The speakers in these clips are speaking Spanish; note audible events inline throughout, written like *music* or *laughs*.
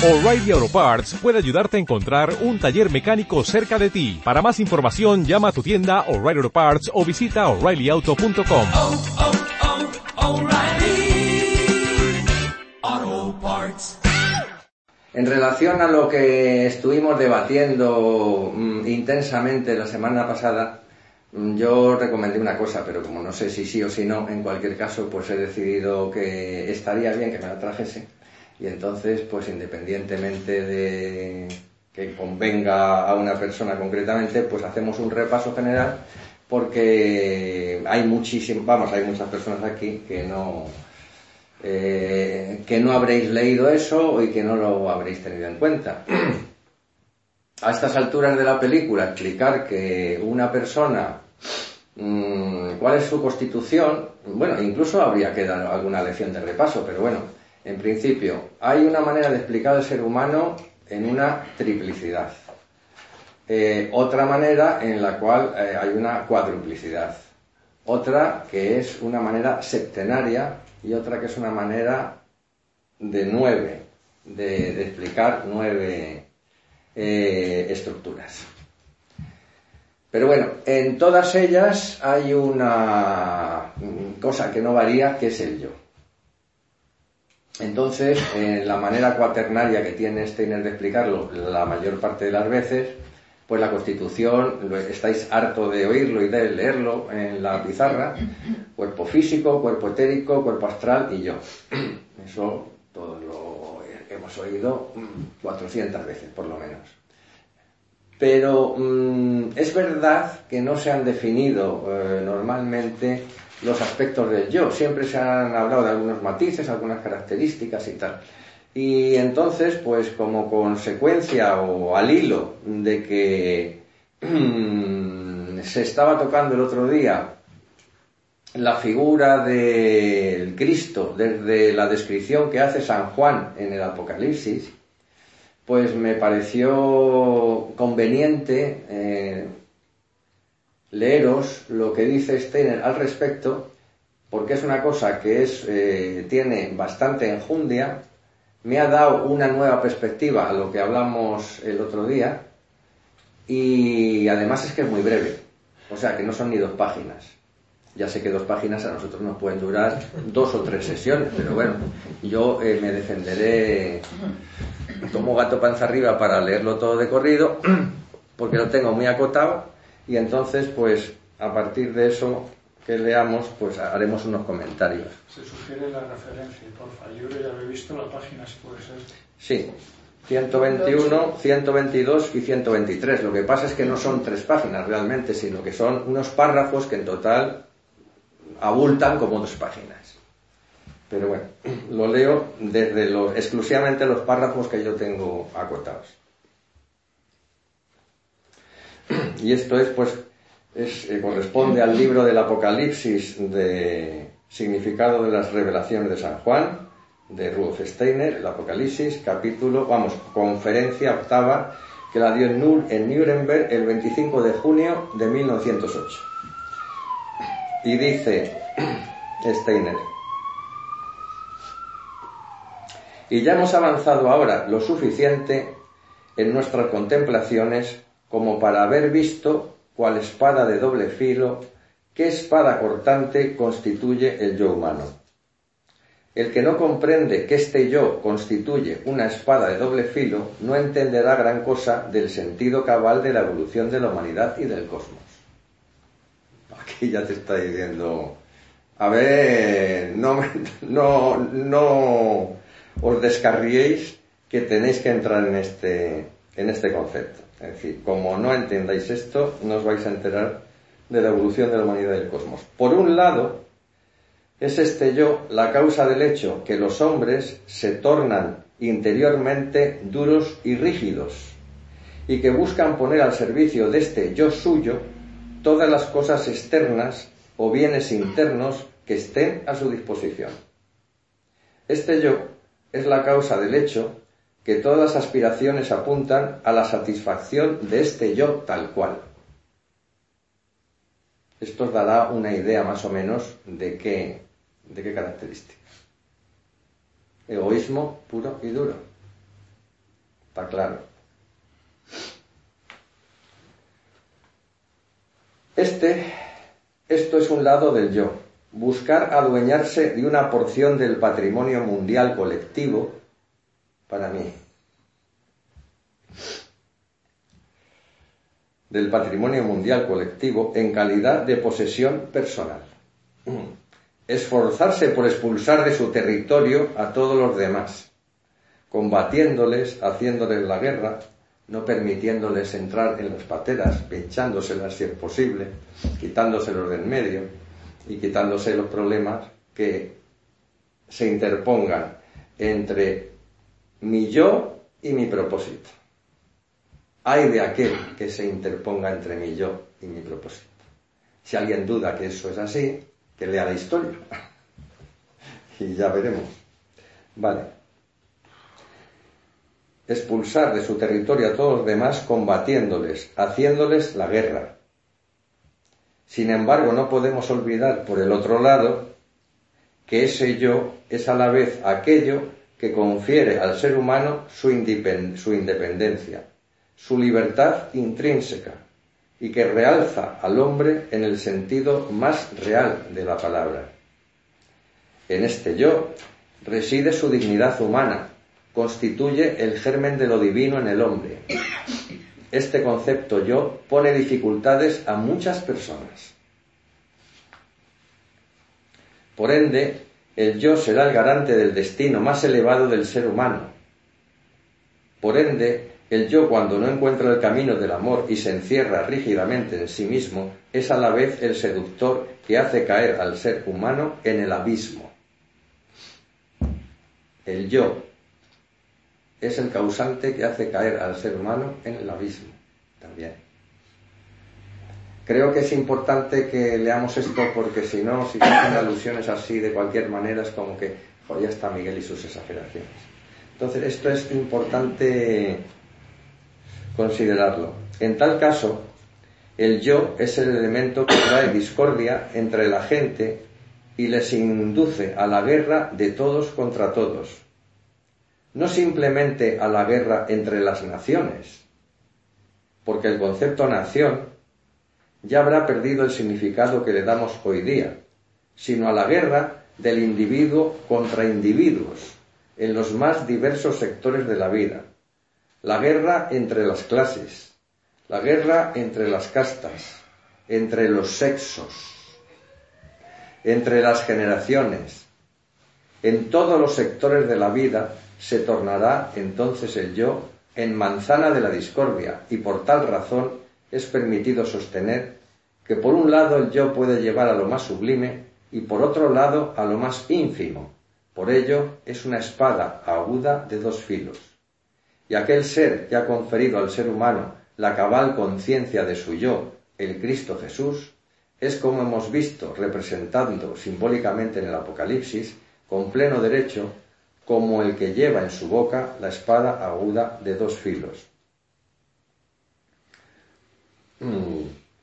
O'Reilly Auto Parts puede ayudarte a encontrar un taller mecánico cerca de ti. Para más información, llama a tu tienda O'Reilly Auto Parts o visita oreillyauto.com. oh, oh, Parts. En relación a lo que estuvimos debatiendo mm, intensamente la semana pasada, mm, yo recomendé una cosa, pero como no sé si sí o si no, en cualquier caso, pues he decidido que estaría bien que me la trajese. Y entonces, pues independientemente de que convenga a una persona concretamente, pues hacemos un repaso general porque hay muchísimas, vamos, hay muchas personas aquí que no, eh, que no habréis leído eso y que no lo habréis tenido en cuenta. *clears throat* A estas alturas de la película, explicar que una persona, mmm, cuál es su constitución, bueno, incluso habría que dar alguna lección de repaso, pero bueno, en principio, hay una manera de explicar el ser humano en una triplicidad. Eh, otra manera en la cual eh, hay una cuadruplicidad. Otra que es una manera septenaria y otra que es una manera de nueve, de, de explicar nueve eh, estructuras. Pero bueno, en todas ellas hay una cosa que no varía, que es el yo. Entonces, en la manera cuaternaria que tiene Steiner de explicarlo la mayor parte de las veces, pues la Constitución, estáis harto de oírlo y de leerlo en la pizarra, cuerpo físico, cuerpo etérico, cuerpo astral y yo. *clears throat* Eso todo lo hemos oído 400 veces, por lo menos. Pero mmm, es verdad que no se han definido eh, normalmente los aspectos del yo. Siempre se han hablado de algunos matices, algunas características y tal. Y entonces, pues como consecuencia o al hilo de que *clears throat* se estaba tocando el otro día la figura del Cristo desde la descripción que hace San Juan en el Apocalipsis, pues me pareció conveniente eh, leeros lo que dice Steiner al respecto, porque es una cosa que es, eh, tiene bastante enjundia, me ha dado una nueva perspectiva a lo que hablamos el otro día, y además es que es muy breve, o sea que no son ni dos páginas. Ya sé que dos páginas a nosotros nos pueden durar dos o tres sesiones, pero bueno, yo eh, me defenderé como gato panza arriba para leerlo todo de corrido, porque lo tengo muy acotado y entonces, pues, a partir de eso que leamos, pues haremos unos comentarios. Se sugiere la referencia, porfa. Yo ya lo he visto, la página si puede ser. Sí, 121, 122 y 123. Lo que pasa es que no son tres páginas realmente, sino que son unos párrafos que en total abultan como dos páginas. Pero bueno, lo leo desde los, exclusivamente los párrafos que yo tengo acotados. *clears throat* Y esto es, pues, es, eh, corresponde al libro del Apocalipsis de significado de las revelaciones de San Juan, de Rudolf Steiner, el Apocalipsis, capítulo, vamos, conferencia octava, que la dio en, Nur, en Nuremberg el 25 de junio de 1908. Y dice *clears throat* Steiner, y ya hemos avanzado ahora lo suficiente en nuestras contemplaciones como para haber visto cual espada de doble filo, qué espada cortante constituye el yo humano. El que no comprende que este yo constituye una espada de doble filo no entenderá gran cosa del sentido cabal de la evolución de la humanidad y del cosmos. Aquí ya te está diciendo, a ver, no, no, no os descarriéis que tenéis que entrar en este, en este concepto. Es decir, como no entendáis esto, no os vais a enterar de la evolución de la humanidad y del cosmos. Por un lado, es este yo la causa del hecho que los hombres se tornan interiormente duros y rígidos y que buscan poner al servicio de este yo suyo todas las cosas externas o bienes internos que estén a su disposición. Este yo es la causa del hecho que todas las aspiraciones apuntan a la satisfacción de este yo tal cual. Esto os dará una idea más o menos de qué, de qué características. Egoísmo puro y duro. Está claro. Este, esto es un lado del yo. Buscar adueñarse de una porción del patrimonio mundial colectivo, para mí, del patrimonio mundial colectivo en calidad de posesión personal. Esforzarse por expulsar de su territorio a todos los demás, combatiéndoles, haciéndoles la guerra, no permitiéndoles entrar en las pateras, pinchándoselas si es posible, quitándoselos del medio y quitándose los problemas que se interpongan entre mi yo y mi propósito. Hay de aquel que se interponga entre mi yo y mi propósito. Si alguien duda que eso es así, que lea la historia. *laughs* y ya veremos. Vale expulsar de su territorio a todos los demás combatiéndoles, haciéndoles la guerra. Sin embargo, no podemos olvidar, por el otro lado, que ese yo es a la vez aquello que confiere al ser humano su, independencia, su libertad intrínseca, y que realza al hombre en el sentido más real de la palabra. En este yo reside su dignidad humana, constituye el germen de lo divino en el hombre. Este concepto yo pone dificultades a muchas personas. Por ende, el yo será el garante del destino más elevado del ser humano. Por ende, el yo cuando no encuentra el camino del amor y se encierra rígidamente en sí mismo, es a la vez el seductor que hace caer al ser humano en el abismo. El yo, es el causante que hace caer al ser humano en el abismo también. Creo que es importante que leamos esto porque si no, si hacen alusiones así de cualquier manera es como que, joder, ya está Miguel y sus exageraciones. Entonces, esto es importante considerarlo. En tal caso, el yo es el elemento que trae discordia entre la gente y les induce a la guerra de todos contra todos no simplemente a la guerra entre las naciones, porque el concepto nación ya habrá perdido el significado que le damos hoy día, sino a la guerra del individuo contra individuos en los más diversos sectores de la vida, la guerra entre las clases, la guerra entre las castas, entre los sexos, entre las generaciones, en todos los sectores de la vida se tornará entonces el yo en manzana de la discordia y por tal razón es permitido sostener que por un lado el yo puede llevar a lo más sublime y por otro lado a lo más ínfimo. Por ello es una espada aguda de dos filos. Y aquel ser que ha conferido al ser humano la cabal conciencia de su yo, el Cristo Jesús, es como hemos visto representando simbólicamente en el Apocalipsis, con pleno derecho como el que lleva en su boca la espada aguda de dos filos. Mm,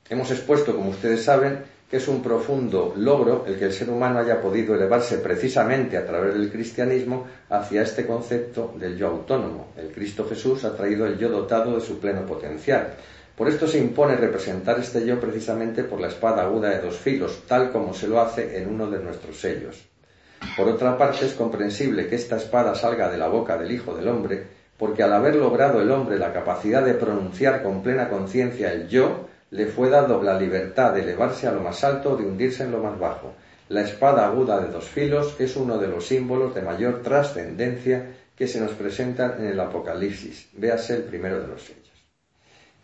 hemos expuesto, como ustedes saben, que es un profundo logro el que el ser humano haya podido elevarse precisamente a través del cristianismo hacia este concepto del yo autónomo. El Cristo Jesús ha traído el yo dotado de su pleno potencial. Por esto se impone representar este yo precisamente por la espada aguda de dos filos, tal como se lo hace en uno de nuestros sellos. Por otra parte, es comprensible que esta espada salga de la boca del Hijo del Hombre, porque al haber logrado el hombre la capacidad de pronunciar con plena conciencia el yo, le fue dado la libertad de elevarse a lo más alto o de hundirse en lo más bajo. La espada aguda de dos filos es uno de los símbolos de mayor trascendencia que se nos presentan en el Apocalipsis. Véase el primero de los sellos.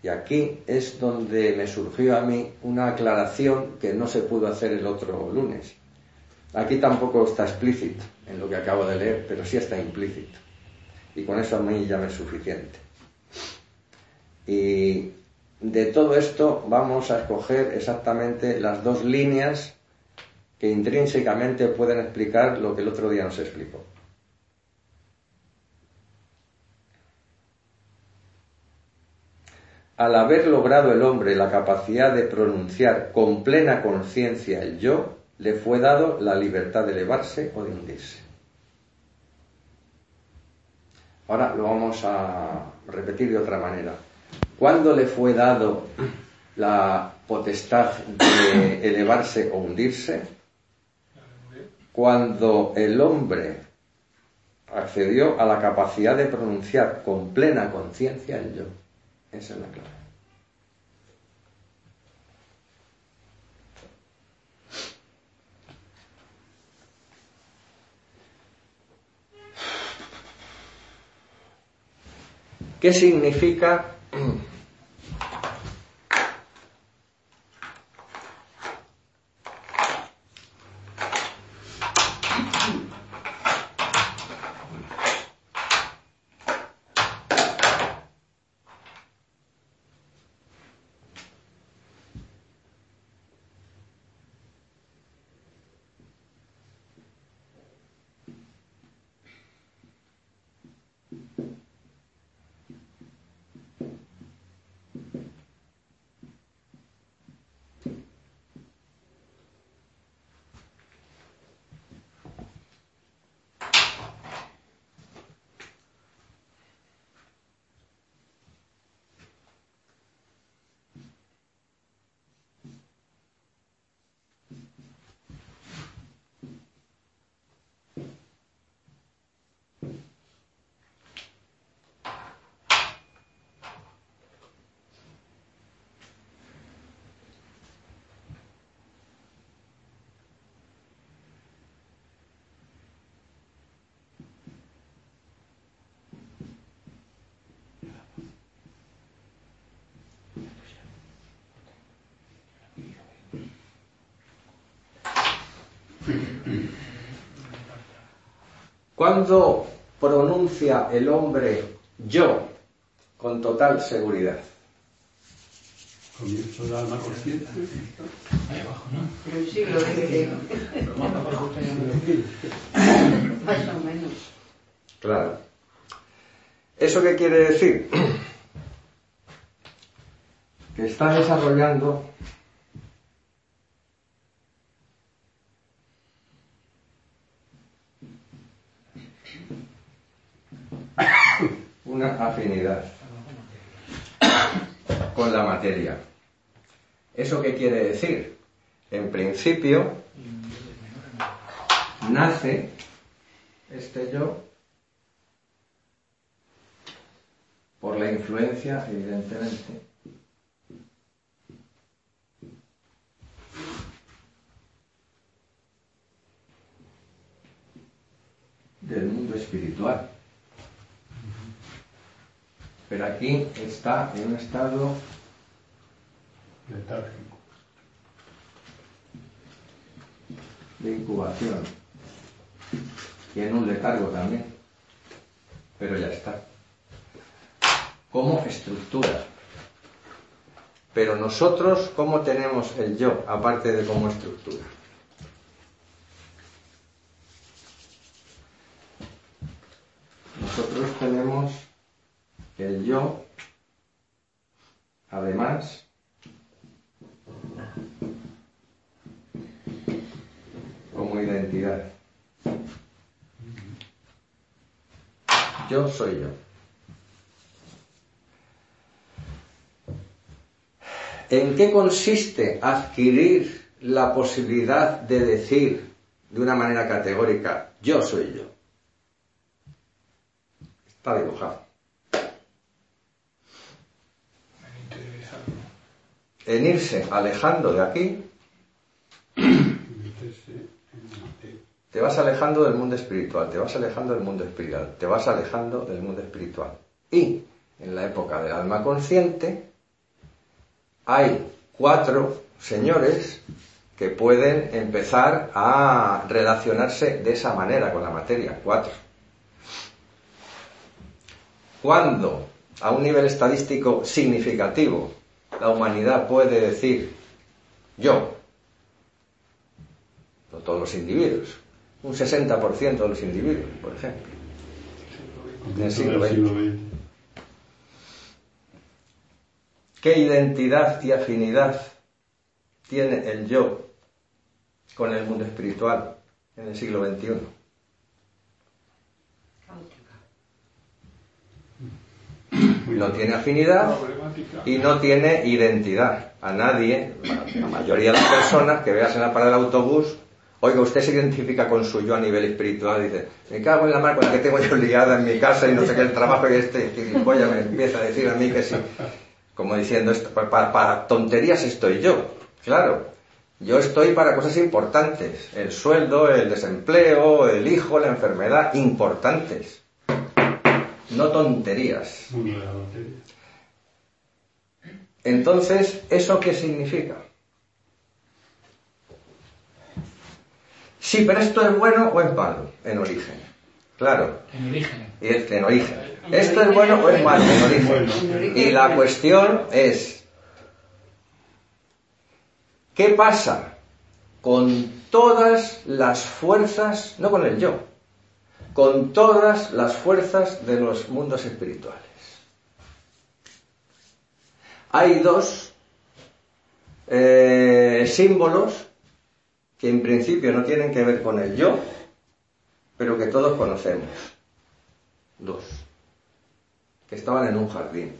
Y aquí es donde me surgió a mí una aclaración que no se pudo hacer el otro lunes. Aquí tampoco está explícito en lo que acabo de leer, pero sí está implícito. Y con eso a mí ya me es suficiente. Y de todo esto vamos a escoger exactamente las dos líneas que intrínsecamente pueden explicar lo que el otro día nos explicó. Al haber logrado el hombre la capacidad de pronunciar con plena conciencia el yo, le fue dado la libertad de elevarse o de hundirse. Ahora lo vamos a repetir de otra manera. ¿Cuándo le fue dado la potestad de elevarse o hundirse? Cuando el hombre accedió a la capacidad de pronunciar con plena conciencia el yo. Esa es la clave. ¿Qué significa ¿Cuándo pronuncia el hombre yo con total seguridad? Comienzo del alma consciente. Pero el siglo XX. *laughs* Más o menos. Claro. ¿Eso qué quiere decir? Que está desarrollando una afinidad con la materia. ¿Eso qué quiere decir? En principio, nace este yo por la influencia, evidentemente, del mundo espiritual. Pero aquí está en un estado Letárgico. de incubación y en un letargo también. Pero ya está. Como estructura. Pero nosotros, ¿cómo tenemos el yo, aparte de como estructura? Nosotros tenemos el yo, además, como identidad. Yo soy yo. ¿En qué consiste adquirir la posibilidad de decir de una manera categórica, yo soy yo? Está dibujado. En irse alejando de aquí, te vas alejando del mundo espiritual, te vas alejando del mundo espiritual, te vas alejando del mundo espiritual. Y en la época del alma consciente hay cuatro señores que pueden empezar a relacionarse de esa manera con la materia, cuatro. Cuando a un nivel estadístico significativo la humanidad puede decir yo, no todos los individuos, un 60% de los individuos, por ejemplo. En el siglo. XX. ¿Qué identidad y afinidad tiene el yo con el mundo espiritual en el siglo XXI? No tiene afinidad y no tiene identidad. A nadie, la mayoría de las personas que veas en la parada del autobús, oiga, usted se identifica con su yo a nivel espiritual, dice, me cago en la mar con la que tengo yo liada en mi casa y no sé qué el trabajo y este gilipollas me empieza a decir a mí que sí. Como diciendo, esto, pa- pa- para, tonterías estoy yo. Claro, yo estoy para cosas importantes. El sueldo, el desempleo, el hijo, la enfermedad, importantes. No tonterías. Entonces, ¿eso qué significa? Sí, pero esto es bueno o es malo en origen. Claro, En origen. y es en origen. ¿Esto es bueno o es malo en origen? Y la cuestión es, ¿qué pasa con todas las fuerzas, no con el yo, con todas las fuerzas de los mundos espirituales? Hay dos eh, símbolos que en principio no tienen que ver con el yo, pero que todos conocemos. Dos. Que estaban en un jardín.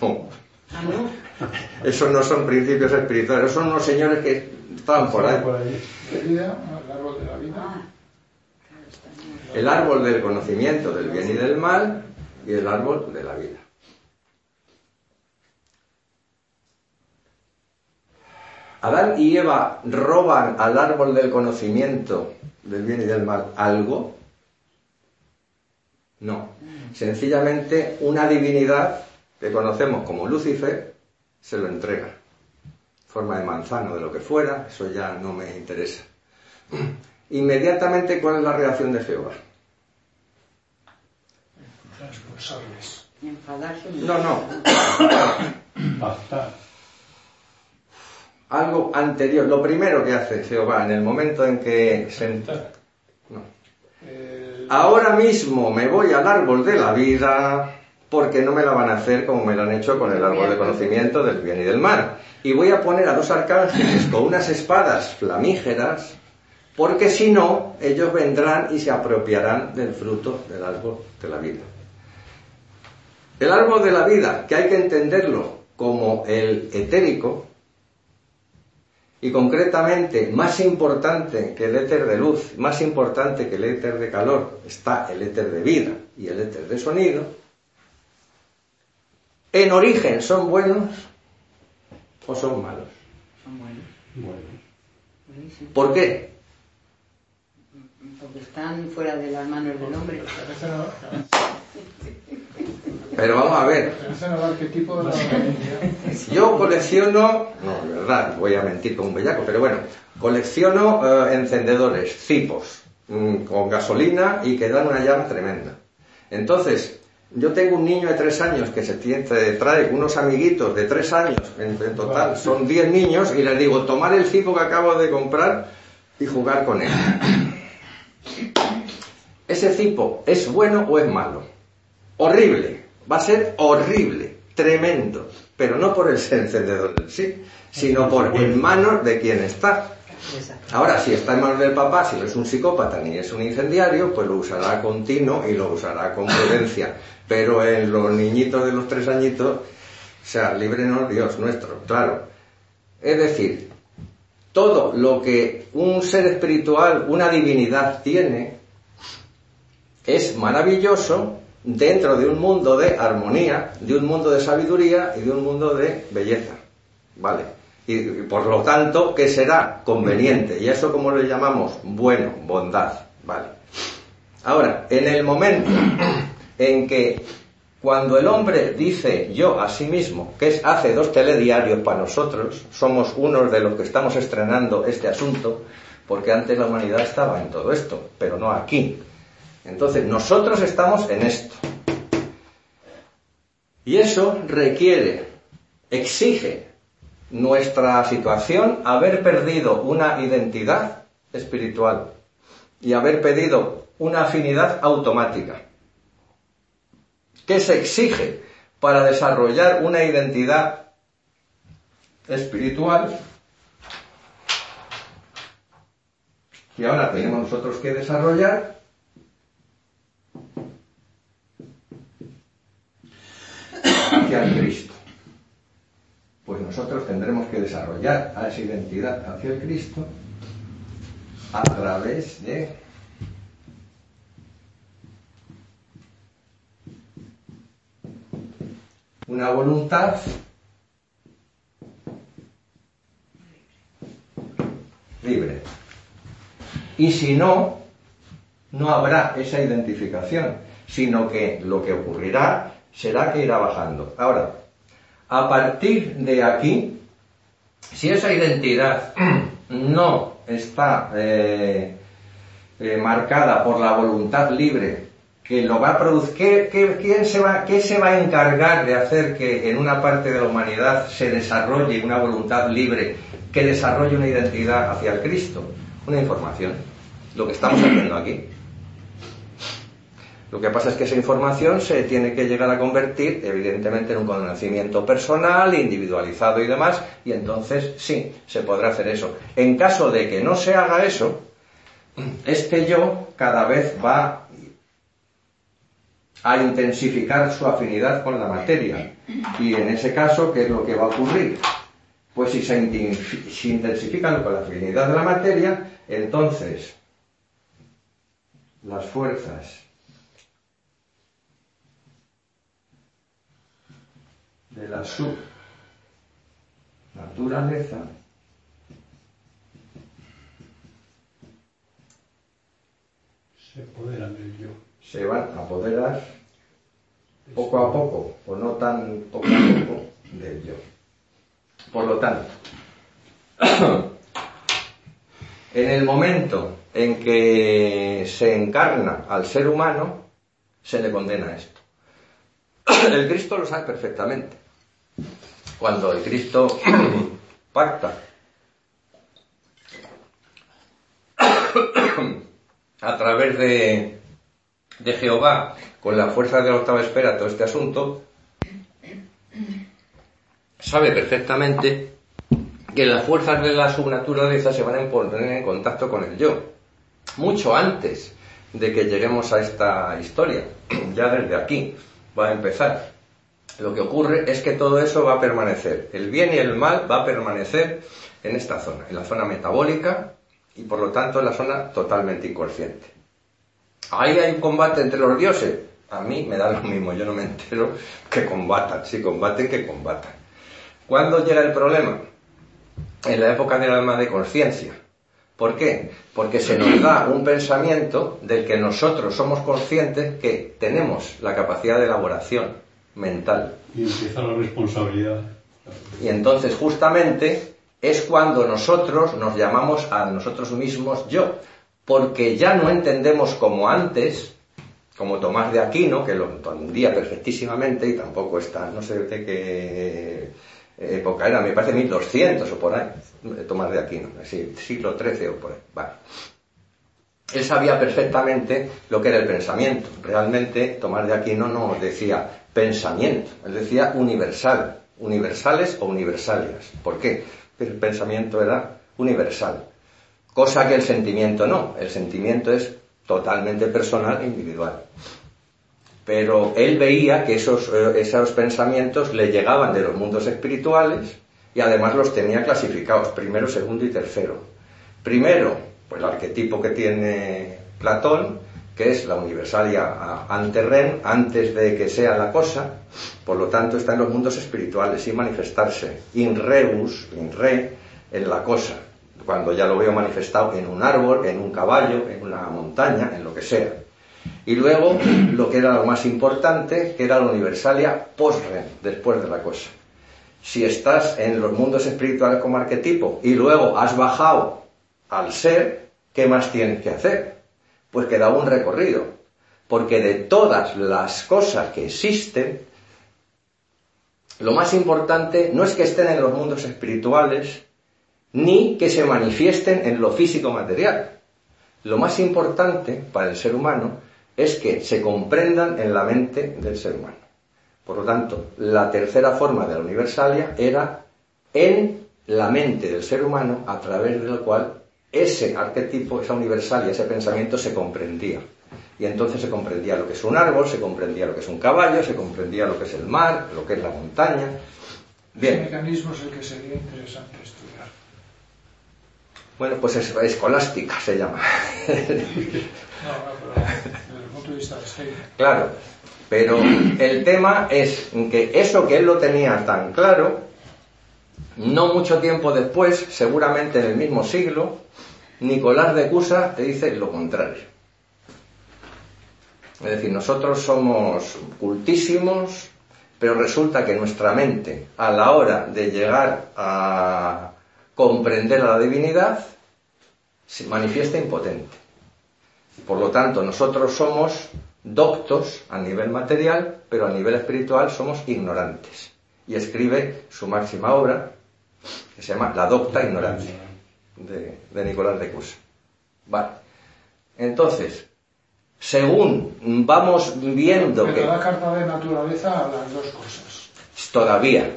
No, Ah, no. *laughs* esos no son principios espirituales, esos son unos señores que estaban por ahí. Por ahí. De vida, el árbol de la vida. Ah. El árbol del conocimiento del bien y del mal y el árbol de la vida. Adán y Eva roban al árbol del conocimiento del bien y del mal algo. No. Sencillamente una divinidad que conocemos como Lucifer se lo entrega. Forma de manzano, de lo que fuera, eso ya no me interesa. Inmediatamente, ¿cuál es la reacción de Jehová? No, no. Pactar. Algo anterior. Lo primero que hace Jehová en el momento en que se... Sentar. No. El- Ahora mismo me voy al árbol de la vida porque no me la van a hacer como me la han hecho con el árbol de conocimiento del bien y del mal. Y voy a poner a dos arcángeles con unas espadas flamígeras porque si no, ellos vendrán y se apropiarán del fruto del árbol de la vida. El árbol de la vida, que hay que entenderlo como el etérico, y concretamente más importante que el éter de luz, más importante que el éter de calor, está el éter de vida y el éter de sonido, en origen son buenos o son malos. Son buenos. Bueno. buenísimos. ¿Por qué? Porque están fuera de las manos del hombre. Pero vamos a ver, yo colecciono, no, de verdad, voy a mentir como un bellaco, pero bueno, colecciono eh, encendedores, cipos, mm, con gasolina y que dan una llama tremenda. Entonces, yo tengo un niño de tres años que se te trae unos amiguitos de tres años, en, en total son diez niños, y les digo, tomar el cipo que acabo de comprar y jugar con él. ¿Ese cipo es bueno o es malo? Horrible, va a ser horrible, tremendo, pero no por el *laughs* encendedor en sí, sino por en manos de quien está. Exacto. Ahora, si está en manos del papá, si no es un psicópata ni es un incendiario, pues lo usará con tino y lo usará con *laughs* prudencia. Pero en los niñitos de los tres añitos, o sea, líbrenos Dios nuestro, claro. Es decir, todo lo que un ser espiritual, una divinidad tiene, es maravilloso dentro de un mundo de armonía, de un mundo de sabiduría y de un mundo de belleza. ¿Vale? Y, por lo tanto, que será conveniente. ¿Y eso como le llamamos? Bueno, bondad. ¿Vale? Ahora, en el momento en que cuando el hombre dice yo a sí mismo, que es hace dos telediarios para nosotros, somos unos de los que estamos estrenando este asunto, porque antes la humanidad estaba en todo esto, pero no aquí. Entonces, nosotros estamos en esto. Y eso requiere, exige nuestra situación, haber perdido una identidad espiritual y haber pedido una afinidad automática. ¿Qué se exige para desarrollar una identidad espiritual? Y ahora tenemos nosotros que desarrollar pues nosotros tendremos que desarrollar a esa identidad hacia el Cristo a través de una voluntad libre. Y si no, no habrá esa identificación, sino que lo que ocurrirá será que irá bajando. Ahora, a partir de aquí, si esa identidad *clears throat* no está eh, eh, marcada por la voluntad libre que lo va a producir, ¿qué, quién se va, ¿qué se va a encargar de hacer que en una parte de la humanidad se desarrolle una voluntad libre que desarrolle una identidad hacia el Cristo? Una información. Lo que estamos haciendo aquí. Lo que pasa es que esa información se tiene que llegar a convertir, evidentemente, en un conocimiento personal, individualizado y demás, y entonces sí, se podrá hacer eso. En caso de que no se haga eso, es que yo cada vez va a intensificar su afinidad con la materia. Y en ese caso, ¿qué es lo que va a ocurrir? Pues si se intensifican con la afinidad de la materia, entonces las fuerzas de la subnaturaleza Se apoderan del yo. se van a apoderar poco a poco, o no tan poco a poco, del yo. Por lo tanto, *clears throat* en el momento en que se encarna al ser humano, se le condena esto. *clears throat* El Cristo lo sabe perfectamente. Cuando el Cristo *coughs* pacta *coughs* a través de, de Jehová con la fuerza de la octava esfera todo este asunto, sabe perfectamente que las fuerzas de la subnaturaleza se van a poner en contacto con el yo, mucho antes de que lleguemos a esta historia, *coughs* ya desde aquí va a empezar. Lo que ocurre es que todo eso va a permanecer, el bien y el mal va a permanecer en esta zona, en la zona metabólica y por lo tanto en la zona totalmente inconsciente. Ahí hay un combate entre los dioses. A mí me da lo mismo, yo no me entero que combatan. Si combaten, que combatan. ¿Cuándo llega el problema? En la época del alma de conciencia. ¿Por qué? Porque se nos da un pensamiento del que nosotros somos conscientes que tenemos la capacidad de elaboración mental. Y empieza la responsabilidad. Y entonces justamente es cuando nosotros nos llamamos a nosotros mismos yo, porque ya no entendemos como antes, como Tomás de Aquino, que lo entendía perfectísimamente y tampoco está, no sé de qué época era, me parece 1200 o por ahí, Tomás de Aquino, sí, siglo XIII o por ahí, vale. Él sabía perfectamente lo que era el pensamiento. Realmente Tomás de Aquino no decía pensamiento, él decía universal, universales o universalias. ¿Por qué? Porque el pensamiento era universal, cosa que el sentimiento no, el sentimiento es totalmente personal e individual. Pero él veía que esos, eh, esos pensamientos le llegaban de los mundos espirituales y además los tenía clasificados, primero, segundo y tercero. Primero, pues el arquetipo que tiene Platón, que es la universalia ante ren, antes de que sea la cosa, por lo tanto está en los mundos espirituales, sin manifestarse, in rebus, in re, en la cosa, cuando ya lo veo manifestado en un árbol, en un caballo, en una montaña, en lo que sea. Y luego lo que era lo más importante, que era la universalia post-ren, después de la cosa. Si estás en los mundos espirituales como arquetipo y luego has bajado al ser, ¿qué más tienes que hacer? Pues que da un recorrido. Porque de todas las cosas que existen, lo más importante no es que estén en los mundos espirituales, ni que se manifiesten en lo físico material. Lo más importante para el ser humano es que se comprendan en la mente del ser humano. Por lo tanto, la tercera forma de la universalia era en la mente del ser humano a través del cual ese arquetipo, esa universalia, ese pensamiento se comprendía. Y entonces se comprendía lo que es un árbol, se comprendía lo que es un caballo, se comprendía lo que es el mar, lo que es la montaña. Ese Bien, mecanismo es el que sería interesante estudiar. bueno, pues es escolástica se llama. *laughs* No, no, pero desde el punto de vista de. Claro, pero el tema es que eso que él lo tenía tan claro, no mucho tiempo después, seguramente en el mismo siglo, Nicolás de Cusa te dice lo contrario. Es decir, nosotros somos cultísimos, pero resulta que nuestra mente, a la hora de llegar a comprender a la divinidad, se manifiesta impotente. Por lo tanto, nosotros somos doctos a nivel material, pero a nivel espiritual somos ignorantes. Y escribe su máxima obra, que se llama La docta ignorancia, de, de Nicolás de Cusa. Vale. Entonces, según vamos viendo Pero que la carta de naturaleza a las dos cosas. todavía,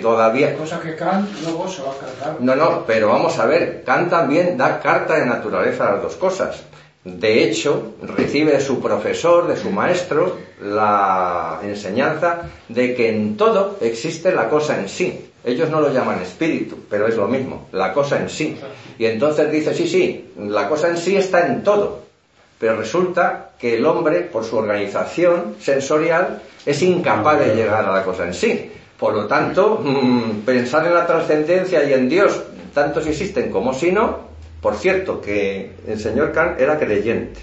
todavía, Cosa que Kant luego se va a cargar. No, no, pero vamos a ver, Kant también da carta de naturaleza a las dos cosas. De hecho, recibe de su profesor, de su maestro, la enseñanza de que en todo existe la cosa en sí. Ellos no lo llaman espíritu, pero es lo mismo, la cosa en sí. Y entonces dice, sí, sí, la cosa en sí está en todo. Pero resulta que el hombre, por su organización sensorial, es incapaz de llegar a la cosa en sí. Por lo tanto, mm, pensar en la trascendencia y en Dios, tanto si existen como si no, por cierto, que el señor Kant era creyente.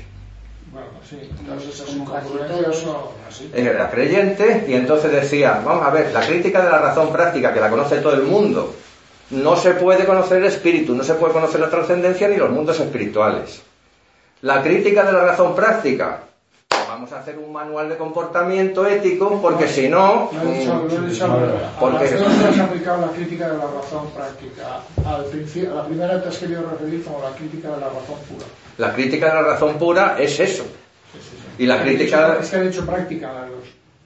Sí, entonces incongruencias todos. son así. Era creyente y entonces decía, vamos a ver, la crítica de la razón práctica que la conoce todo el mundo, no se puede conocer el espíritu, no se puede conocer la trascendencia ni los mundos espirituales. La crítica de la razón práctica, vamos a hacer un manual de comportamiento ético porque si no... Lo he dicho, he dicho, porque- has aplicado la crítica de la razón práctica. Al principio, a la primera te has querido referir como la crítica de la razón pura. La crítica de la razón pura es eso. Y la crítica- Es que han hecho práctica las dos.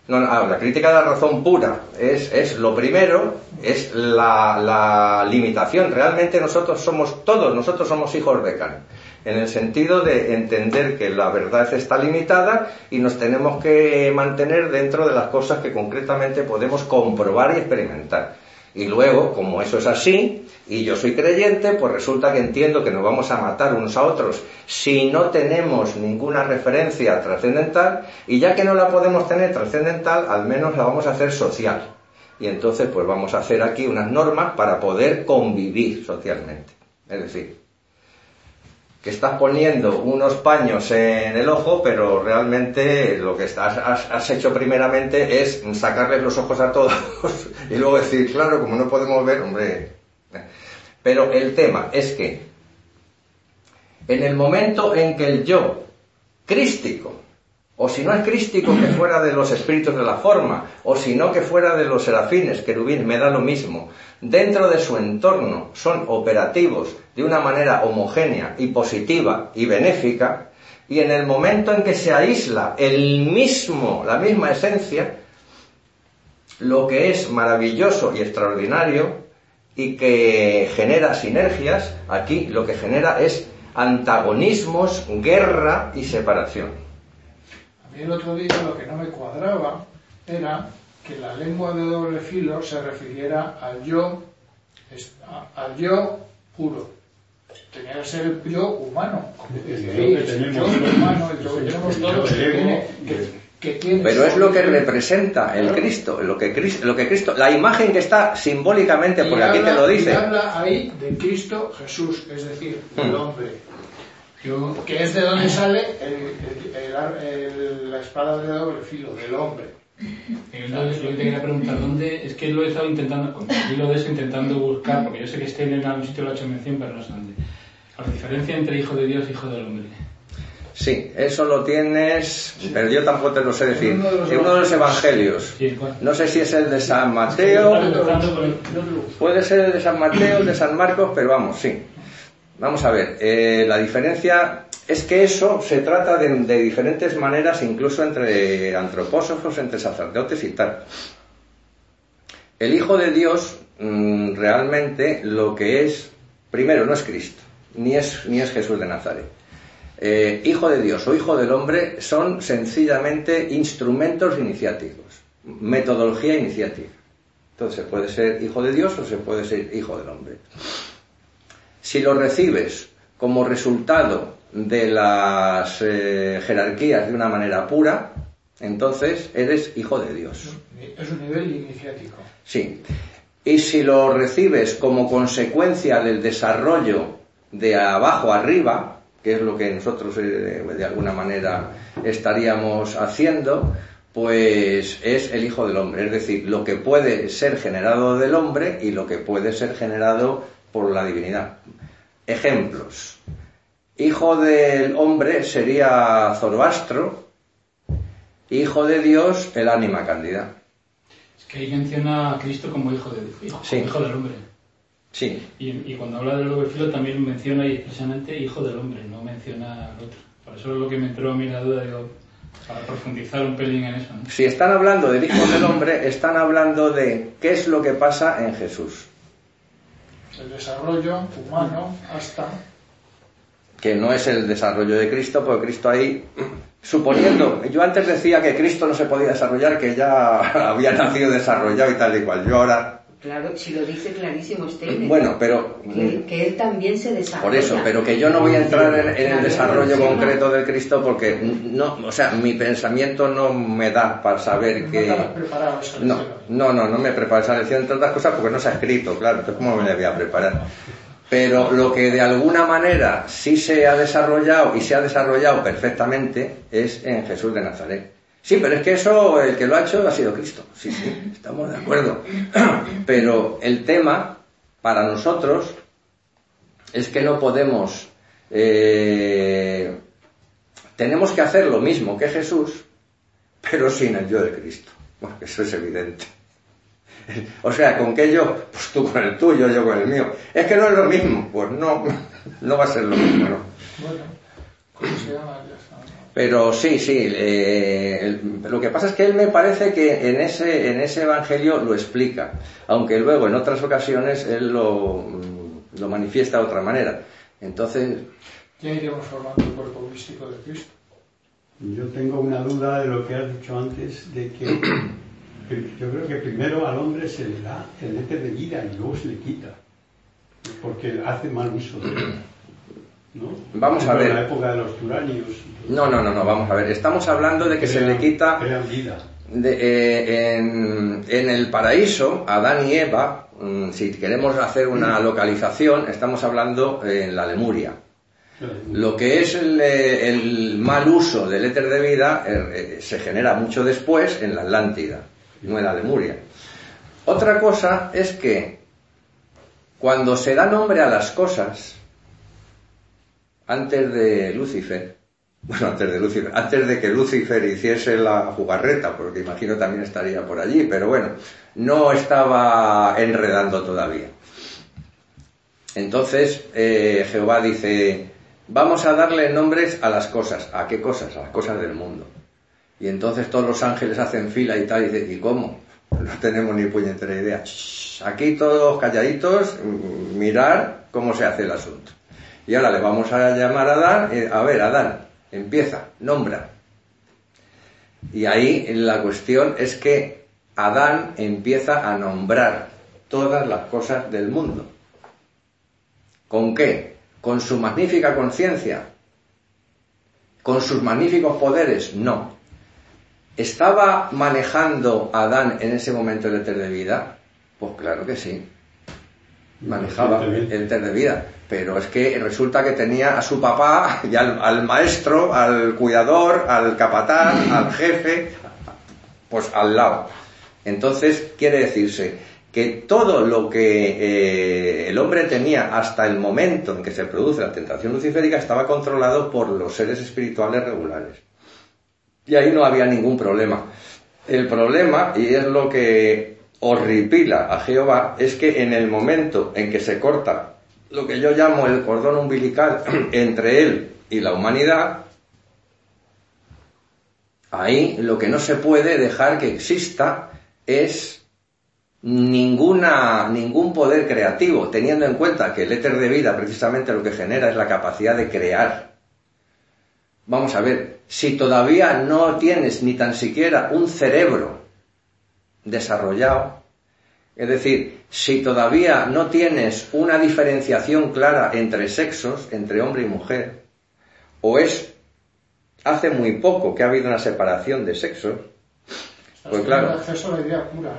No, no, la crítica de la razón pura es, es lo primero, es la, la limitación. Realmente nosotros somos todos, nosotros somos hijos de Kant, en el sentido de entender que la verdad está limitada y nos tenemos que mantener dentro de las cosas que concretamente podemos comprobar y experimentar. Y luego, como eso es así, y yo soy creyente, pues resulta que entiendo que nos vamos a matar unos a otros si no tenemos ninguna referencia trascendental, y ya que no la podemos tener trascendental, al menos la vamos a hacer social. Y entonces, pues vamos a hacer aquí unas normas para poder convivir socialmente. Es decir, que estás poniendo unos paños en el ojo, pero realmente lo que has hecho primeramente es sacarles los ojos a todos *laughs* y luego decir, claro, como no podemos ver, hombre. Pero el tema es que en el momento en que el yo crístico, o si no es crístico que fuera de los espíritus de la forma, o si no que fuera de los serafines, querubines, me da lo mismo, dentro de su entorno son operativos de una manera homogénea y positiva y benéfica, y en el momento en que se aísla el mismo, la misma esencia, lo que es maravilloso y extraordinario y que genera sinergias, aquí lo que genera es antagonismos, guerra y separación. A mí el otro día lo que no me cuadraba era que la lengua de doble filo se refiriera al yo, al yo puro. Tenía que ser el yo humano. como El yo el humano, el yo que el tenemos yo todos, que del ego, tiene, que, que tiene Pero es lo que representa el Claro. Cristo, lo que Cristo, lo que Cristo, la imagen que está simbólicamente, Y porque aquí te lo y dice. habla ahí de Cristo Jesús, es decir, del Hmm. hombre. Que es de donde sale el- el- el- el- la espada de doble filo, del hombre. Es lo, que te quería preguntar, ¿dónde? Es que lo he estado intentando, con el hilo de eso, intentando buscar, porque yo sé que este en algún sitio lo ha hecho mención, pero no sé dónde. La diferencia entre hijo de Dios y hijo del hombre. Sí, eso lo tienes, pero yo tampoco te lo sé decir. En uno de los En uno de los evangelios. No sé si es el de San Mateo, puede ser el de San Mateo, el de San Marcos, pero vamos, sí. Vamos a ver, eh, la diferencia es que eso se trata de, diferentes maneras, incluso entre antropósofos, entre sacerdotes y tal. El Hijo de Dios mm, realmente lo que es, primero, no es Cristo, ni es, ni es Jesús de Nazaret. eh, hijo de Dios o hijo del hombre son sencillamente instrumentos iniciáticos, metodología iniciática. Entonces puede ser hijo de Dios o se puede ser hijo del hombre. Si lo recibes como resultado de las eh, jerarquías de una manera pura, entonces eres hijo de Dios. Es un nivel iniciático. Sí. Y si lo recibes como consecuencia del desarrollo de abajo arriba, que es lo que nosotros eh, de alguna manera estaríamos haciendo, pues es el Hijo del Hombre, es decir, lo que puede ser generado del hombre y lo que puede ser generado por la divinidad. Ejemplos. Hijo del hombre sería Zoroastro, hijo de Dios el ánima cándida. Es que ahí menciona a Cristo como hijo, de, hijo, Sí. hijo del hombre. Sí, Y, y cuando habla del filo también menciona ahí expresamente hijo del hombre, no menciona al otro. Por eso es lo que me entró a mí la duda, digo, para profundizar un pelín en eso. ¿no? si están hablando del Hijo del Hombre, están hablando de qué es lo que pasa en Jesús. El desarrollo humano hasta que no es el desarrollo de Cristo, porque Cristo ahí, suponiendo, yo antes decía que Cristo no se podía desarrollar, que ya *laughs* había nacido desarrollado y tal y cual, yo ahora, Claro, si lo dice clarísimo Steiner. bueno, pero, que, que él también se desarrolla. por eso, pero que yo no voy a entrar en, en el desarrollo concreto del Cristo porque no, o sea, mi pensamiento no me da para saber no que... preparado esa No, no, no, no me preparo esa lección, entre otras cosas, porque no se ha escrito, claro, entonces ¿cómo me la voy a preparar? Pero lo que de alguna manera sí se ha desarrollado y se ha desarrollado perfectamente es en Jesús de Nazaret. Sí, pero es que eso, el que lo ha hecho ha sido Cristo. Sí, sí, estamos de acuerdo. *clears throat* Pero el tema, para nosotros, es que no podemos... eh, tenemos que hacer lo mismo que Jesús, pero sin el yo de Cristo. Bueno, eso es evidente. *laughs* O sea, ¿con qué yo? Pues tú con el tuyo, yo con el mío. Es que no es lo mismo. Pues no, *laughs* no va a ser lo mismo, ¿no? Bueno, ¿cómo se llama? Pero sí, sí. eh, lo que pasa es que él me parece que en ese, en ese evangelio lo explica, aunque luego en otras ocasiones él lo, lo manifiesta de otra manera. Entonces, Ya iremos formando el cuerpo místico de Cristo. Yo tengo una duda de lo que has dicho antes, de que yo creo que primero al hombre se le da el éter de vida y luego se le quita, porque hace mal uso de él. ¿No? Vamos a ver. En la época de los turanios. no, no, no, no, vamos a ver. Estamos hablando de que se le quita vida. De- eh, en, en el paraíso, Adán y Eva, mm, si queremos hacer una localización, estamos hablando en la Lemuria. Lo que es el, eh, el mal uso del éter de vida eh, se genera mucho después en la Atlántida, no en la Lemuria. Otra cosa es que cuando se da nombre a las cosas, antes de Lucifer, bueno, antes de Lucifer, antes de que Lucifer hiciese la jugarreta, porque imagino también estaría por allí, pero bueno, no estaba enredando todavía. Entonces eh, Jehová dice, vamos a darle nombres a las cosas. ¿A qué cosas? A las cosas del mundo. Y entonces todos los ángeles hacen fila y tal, y dicen, ¿y cómo? *laughs* No tenemos ni puñetera idea. Aquí todos calladitos, mm, mirar cómo se hace el asunto. Y ahora le vamos a llamar a Adán, eh, a ver, Adán, empieza, nombra. Y ahí la cuestión es que Adán empieza a nombrar todas las cosas del mundo. ¿Con qué? ¿Con su magnífica conciencia? ¿Con sus magníficos poderes? No. ¿Estaba manejando Adán en ese momento el éter de vida? Pues claro que sí. Manejaba el éter de vida. Pero es que resulta que tenía a su papá y al, al maestro, al cuidador, al capataz, al jefe, pues al lado. Entonces quiere decirse que todo lo que eh, el hombre tenía hasta el momento en que se produce la tentación luciférica estaba controlado por los seres espirituales regulares. Y ahí no había ningún problema. El problema, y es lo que horripila a Jehová, es que en el momento en que se corta lo que yo llamo el cordón umbilical *clears throat* entre él y la humanidad, ahí lo que no se puede dejar que exista es ninguna, ningún poder creativo, teniendo en cuenta que el éter de vida precisamente lo que genera es la capacidad de crear. Vamos a ver, si todavía no tienes ni tan siquiera un cerebro desarrollado, es decir, si todavía no tienes una diferenciación clara entre sexos, entre hombre y mujer, o es hace muy poco que ha habido una separación de sexos, pues claro. acceso a la idea pura.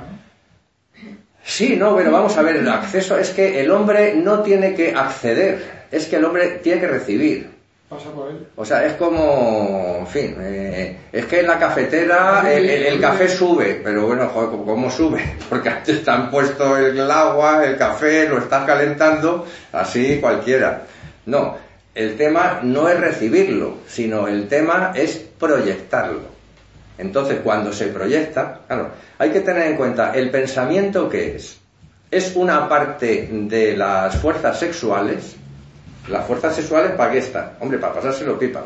Sí, no, pero vamos a ver, el acceso es que el hombre no tiene que acceder, es que el hombre tiene que recibir. Pasa por él. O sea, es como, en fin, eh, es que en la cafetera el, el- el café sube, pero bueno, joder, ¿cómo- ¿cómo sube? *laughs* Porque te han puesto el agua, el café, lo estás calentando, así cualquiera. No, el tema no es recibirlo, sino el tema es proyectarlo. Entonces, cuando se proyecta, claro, hay que tener en cuenta el pensamiento que es. Es una parte de las fuerzas sexuales. Las fuerzas sexuales, ¿para qué están? Hombre, para pasárselo pipa.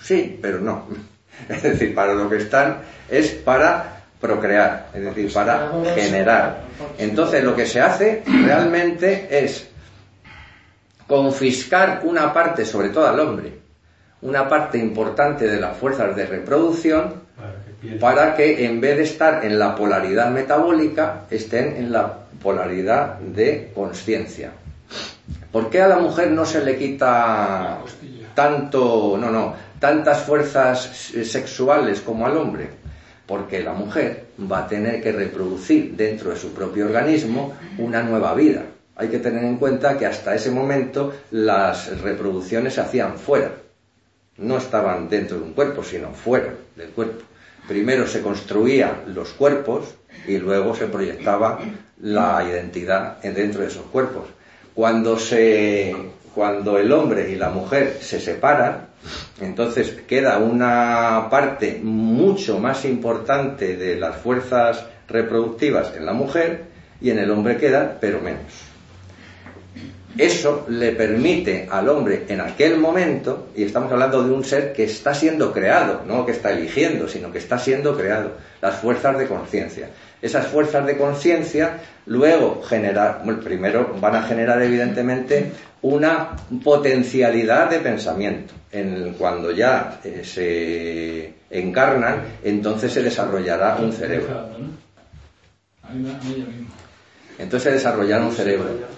Sí, pero no. *laughs* Es decir, para lo que están es para procrear, es decir, para generar. Entonces, lo que se hace realmente es confiscar una parte, sobre todo al hombre, una parte importante de las fuerzas de reproducción Para que piense. para que en vez de estar en la polaridad metabólica, estén en la polaridad de conciencia. ¿Por qué a la mujer no se le quita tanto, no, no, tantas fuerzas eh, sexuales como al hombre? Porque la mujer va a tener que reproducir dentro de su propio organismo una nueva vida. Hay que tener en cuenta que hasta ese momento las reproducciones se hacían fuera no estaban dentro de un cuerpo, sino fuera del cuerpo. Primero se construían los cuerpos y luego se proyectaba la identidad en- dentro de esos cuerpos. Cuando, se, cuando el hombre y la mujer se separan, entonces queda una parte mucho más importante de las fuerzas reproductivas en la mujer y en el hombre queda, pero menos. Eso le permite al hombre en aquel momento, y estamos hablando de un ser que está siendo creado, no que está eligiendo, sino que está siendo creado, las fuerzas de conciencia. Esas fuerzas de conciencia luego generar, bueno, primero van a generar evidentemente una potencialidad de pensamiento. En, cuando ya eh, se encarnan, entonces se desarrollará un cerebro. Entonces se desarrollará un cerebro.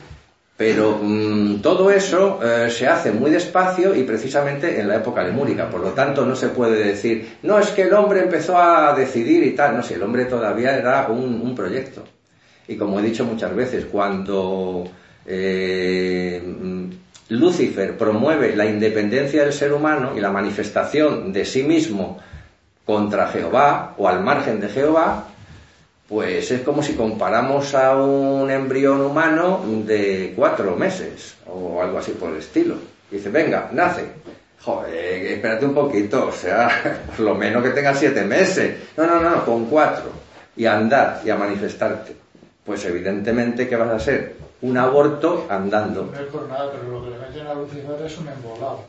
Pero mm, todo eso eh, se hace muy despacio y precisamente en la época lemúrica. Por lo tanto, no se puede decir, no, es que el hombre empezó a decidir y tal. No, si el hombre todavía era un, proyecto. Y como he dicho muchas veces, cuando eh, mm, Lucifer promueve la independencia del ser humano y la manifestación de sí mismo contra Jehová o al margen de Jehová, pues es como si comparamos a un embrión humano de cuatro meses o algo así por el estilo. Dice, venga, nace. Joder, espérate un poquito, o sea, *laughs* por lo menos que tenga siete meses. No, no, no, con cuatro. Y a andar y a manifestarte. Pues evidentemente que vas a ser un aborto andando. No es por nada, pero lo que le meten a Lucifer es un embolado.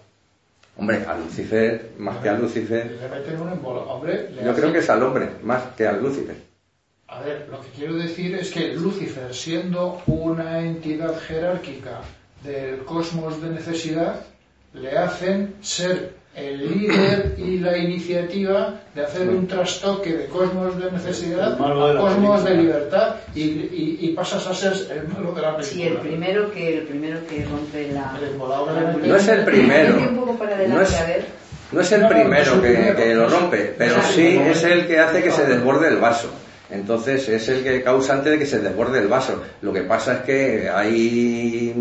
Hombre, a Lucifer, más que a Lucifer, Le meten un embolado. Hombre, le yo creo que es al hombre, más que al Lucifer. A ver, lo que quiero decir es que Lucifer, siendo una entidad jerárquica del cosmos de necesidad, le hacen ser el líder y la iniciativa de hacer un trastoque de cosmos de necesidad de a cosmos de libertad y, y- y pasas a ser el malo de la película. Sí, el primero que, el primero que rompe la... El. No es el primero. No adelante, es- a ver. No es el primero que, que lo rompe, pero sí es el que hace que se desborde el vaso. Entonces es el que causante de que se desborde el vaso. Lo que pasa es que hay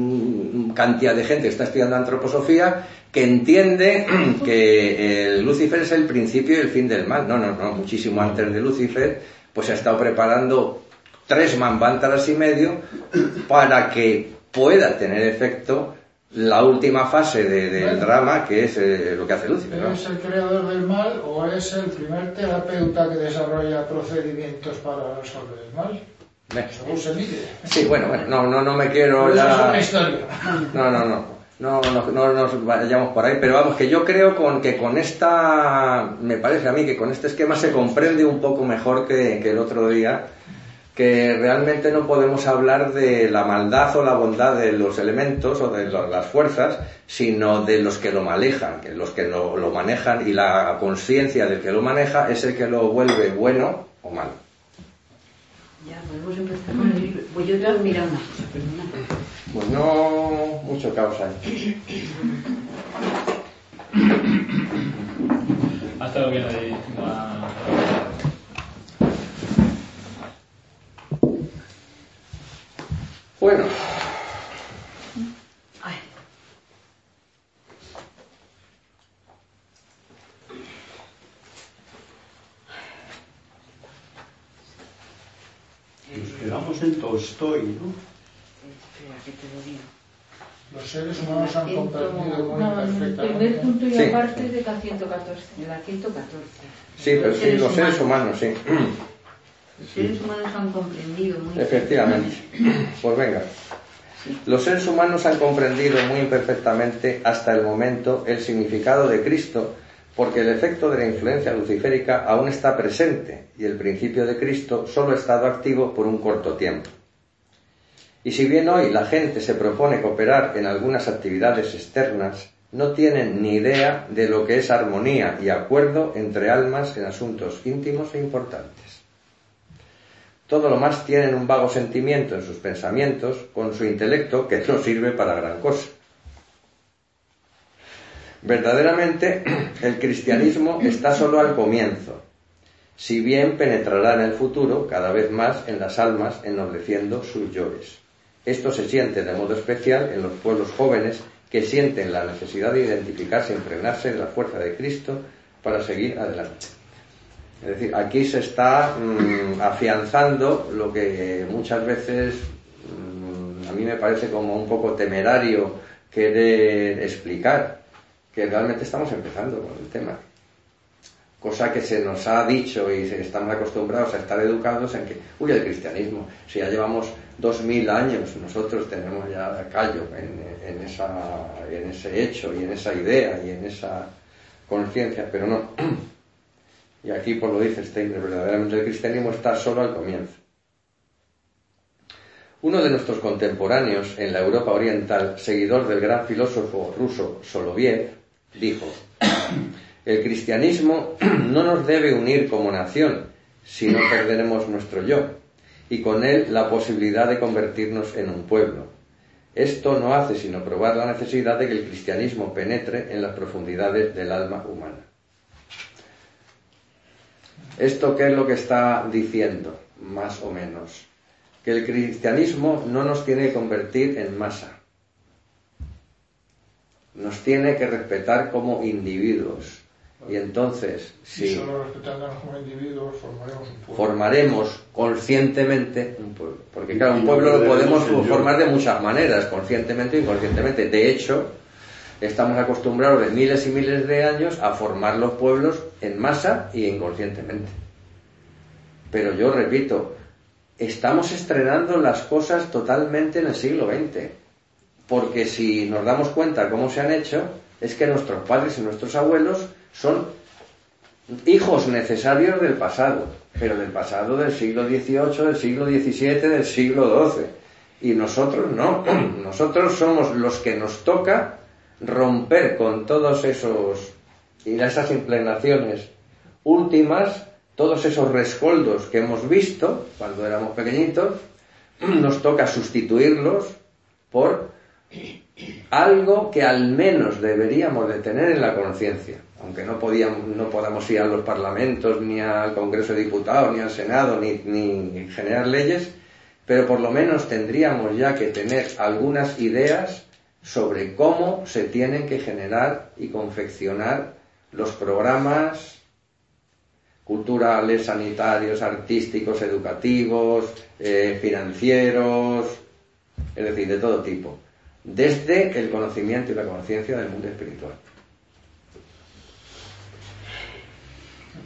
cantidad de gente que está estudiando antroposofía que entiende *clears throat* que el Lucifer es el principio y el fin del mal. No, no, no, muchísimo antes de Lucifer, pues se ha estado preparando tres manvántaras y medio para que pueda tener efecto la última fase de- del Bueno. drama, que es eh, lo que hace Lucifer. ¿no? ¿Es el creador del mal o es el primer terapeuta que desarrolla procedimientos para resolver el mal? Según se mide. Sí, bueno, bueno, no, no, no me quiero Pero eso es ya... una historia. No, no, no. No, no, no nos vayamos por ahí, pero vamos, que yo creo con, que con esta, me parece a mí que con este esquema se comprende un poco mejor que, que el otro día, que realmente no podemos hablar de la maldad o la bondad de los elementos o de las fuerzas, sino de los que lo manejan, que los que lo, lo manejan y la conciencia del que lo maneja es el que lo vuelve bueno o malo. Ya, podemos empezar con el libro. Pues yo que mirar una cosa, perdona. Pues no mucho causa. Hasta lo que le la... Bueno, Ay, Nos quedamos en Tolstoy, ¿no? espera, que te lo digo. Los seres humanos han comprendido muy No, en el primer perfectamente. punto y Sí. aparte de K114. En la 114. sí, pero sí, los seres humanos, sí. Los seres humanos han comprendido muy Efectivamente. Pues venga. Los seres humanos han comprendido muy imperfectamente hasta el momento el significado de Cristo, porque el efecto de la influencia luciférica aún está presente y el principio de Cristo solo ha estado activo por un corto tiempo. Y si bien hoy la gente se propone cooperar en algunas actividades externas, no tienen ni idea de lo que es armonía y acuerdo entre almas en asuntos íntimos e importantes. Todo lo más tienen un vago sentimiento en sus pensamientos con su intelecto que no sirve para gran cosa. Verdaderamente, *clears throat* el cristianismo está solo al comienzo, si bien penetrará en el futuro cada vez más en las almas, ennobleciendo sus yoes. Esto se siente de modo especial en los pueblos jóvenes que sienten la necesidad de identificarse, impregnarse de la fuerza de Cristo para seguir adelante. Es decir, aquí se está mm, afianzando lo que muchas veces mm, a mí me parece como un poco temerario querer explicar, que realmente estamos empezando con el tema. Cosa que se nos ha dicho y estamos acostumbrados a estar educados en que, uy, el cristianismo, si ya llevamos dos mil años, nosotros tenemos ya callo en, esa, en ese hecho y en esa idea y en esa conciencia, pero no. Y aquí pues lo dice Steiner, verdaderamente el cristianismo está solo al comienzo. Uno de nuestros contemporáneos en la Europa Oriental, seguidor del gran filósofo ruso Soloviev, dijo, el cristianismo *clears throat* no nos debe unir como nación, si no perderemos nuestro yo, y con él la posibilidad de convertirnos en un pueblo. Esto no hace sino probar la necesidad de que el cristianismo penetre en las profundidades del alma humana. ¿Esto qué es lo que está diciendo, más o menos? Que el cristianismo no nos tiene que convertir en masa. Nos tiene que respetar como individuos. Y entonces, Y si solo respetándonos como individuos formaremos un pueblo. formaremos conscientemente un pueblo. Porque claro, un pueblo lo podemos formar de muchas maneras, conscientemente o inconscientemente. De hecho, estamos acostumbrados de miles y miles de años a formar los pueblos en masa y inconscientemente. Pero yo repito, estamos estrenando las cosas totalmente en el siglo XX. Porque si nos damos cuenta cómo se han hecho, es que nuestros padres y nuestros abuelos son hijos necesarios del pasado, pero del pasado del siglo XVIII, del siglo XVII, del siglo XII. Y nosotros no, *clears throat* nosotros somos los que nos toca romper con todos esos y esas impregnaciones últimas, todos esos rescoldos que hemos visto cuando éramos pequeñitos, *clears throat* nos toca sustituirlos por algo que al menos deberíamos de tener en la conciencia, aunque no, podíamos, no podamos ir a los parlamentos, ni al Congreso de Diputados, ni al Senado, ni, generar leyes, pero por lo menos tendríamos ya que tener algunas ideas sobre cómo se tienen que generar y confeccionar los programas culturales, sanitarios, artísticos, educativos, eh, financieros, es decir, de todo tipo, desde el conocimiento y la conciencia del mundo espiritual.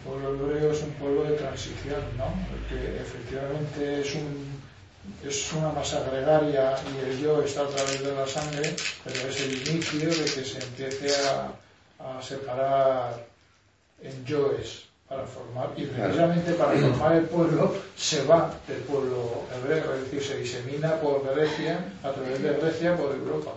Pueblo hebreo es un pueblo de transición, ¿no? Porque efectivamente es un es una masa gregaria y el yo está a través de la sangre, pero es el inicio de que se empiece a, a separar en yoes para formar, y precisamente para formar el pueblo se va del pueblo hebreo, es decir, se disemina por Grecia, a través de Grecia, por Europa.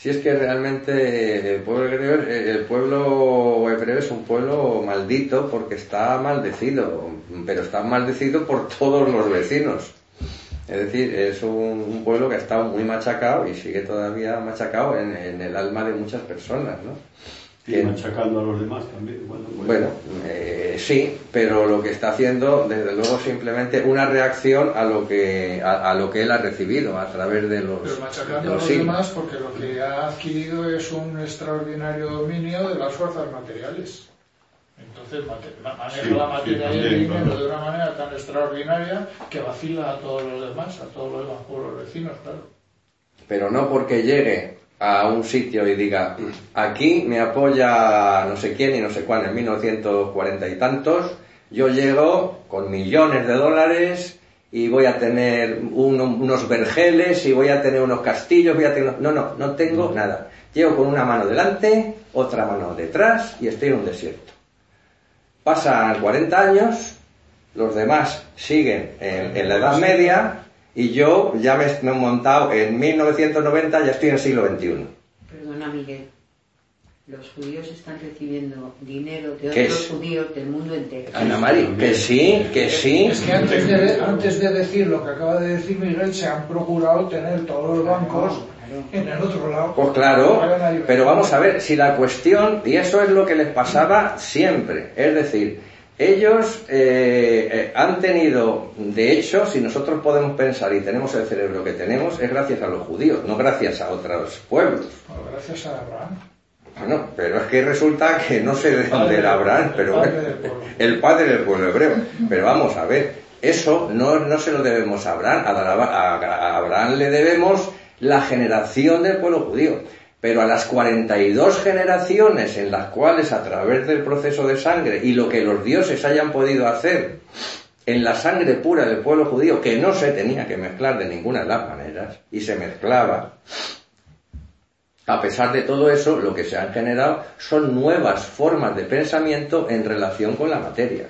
Si es que realmente el pueblo hebreo, el pueblo hebreo es un pueblo maldito porque está maldecido, pero está maldecido por todos los vecinos. Es decir, es un, pueblo que ha estado muy machacado y sigue todavía machacado en el alma de muchas personas, ¿no? Y Que- machacando a los demás también. Bueno, bueno. Bueno, eh, sí, pero lo que está haciendo, desde luego, simplemente una reacción a lo que a, a lo que él ha recibido a través de los, Pero de machacando a los los siglos. demás porque lo que ha adquirido es un extraordinario dominio de las fuerzas materiales. Entonces maneja Sí, la sí, materia y el dinero de una manera tan extraordinaria que vacila a todos los demás, a todos los demás pueblos vecinos, claro. pero no porque llegue a un sitio y diga aquí me apoya no sé quién y no sé cuál en 1940 y tantos yo llego con millones de dólares y voy a tener uno- unos vergeles y voy a tener unos castillos voy a tener no no no tengo nada. Llego con una mano delante otra mano detrás y estoy en un desierto. Pasan 40 años los demás siguen en, en la Edad Media y yo ya me, me he montado en 1990, ya estoy en el siglo XXI. Perdona, Miguel. Los judíos están recibiendo dinero de ¿Qué otros es? judíos del mundo entero. Ana Mari, que sí, que sí. Es que antes de, antes de decir lo que acaba de decir Miguel, se han procurado tener todos los bancos en el otro lado. Pues claro, pero vamos a ver, si la cuestión, y eso es lo que les pasaba siempre, es decir, ellos eh, eh, han tenido, de hecho, si nosotros podemos pensar y tenemos el cerebro que tenemos, es gracias a los judíos, no gracias a otros pueblos. Gracias a Abraham. Bueno, pero es que resulta que no sé de dónde era Abraham, pero El padre bueno, del pueblo. el padre del pueblo hebreo. Pero vamos a ver, eso no, no se lo debemos a Abraham, a Abraham le debemos la generación del pueblo judío. Pero a las 42 generaciones en las cuales a través del proceso de sangre y lo que los dioses hayan podido hacer en la sangre pura del pueblo judío, que no se tenía que mezclar de ninguna de las maneras, y se mezclaba, a pesar de todo eso, lo que se han generado son nuevas formas de pensamiento en relación con la materia.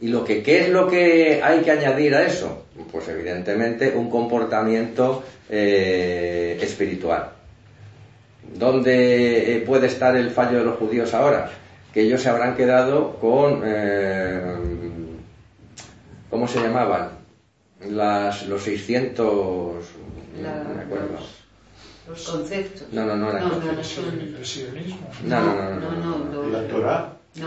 ¿Y lo que, qué es lo que hay que añadir a eso? Pues evidentemente un comportamiento eh, espiritual. ¿Dónde eh, puede estar el fallo de los judíos ahora? Que ellos se habrán quedado con... eh, ¿Cómo se llamaban? Las, los 600... La- no me acuerdo. Los conceptos. No, no, no, la no, no, no. No, no, no, no, no, no, no. Eh,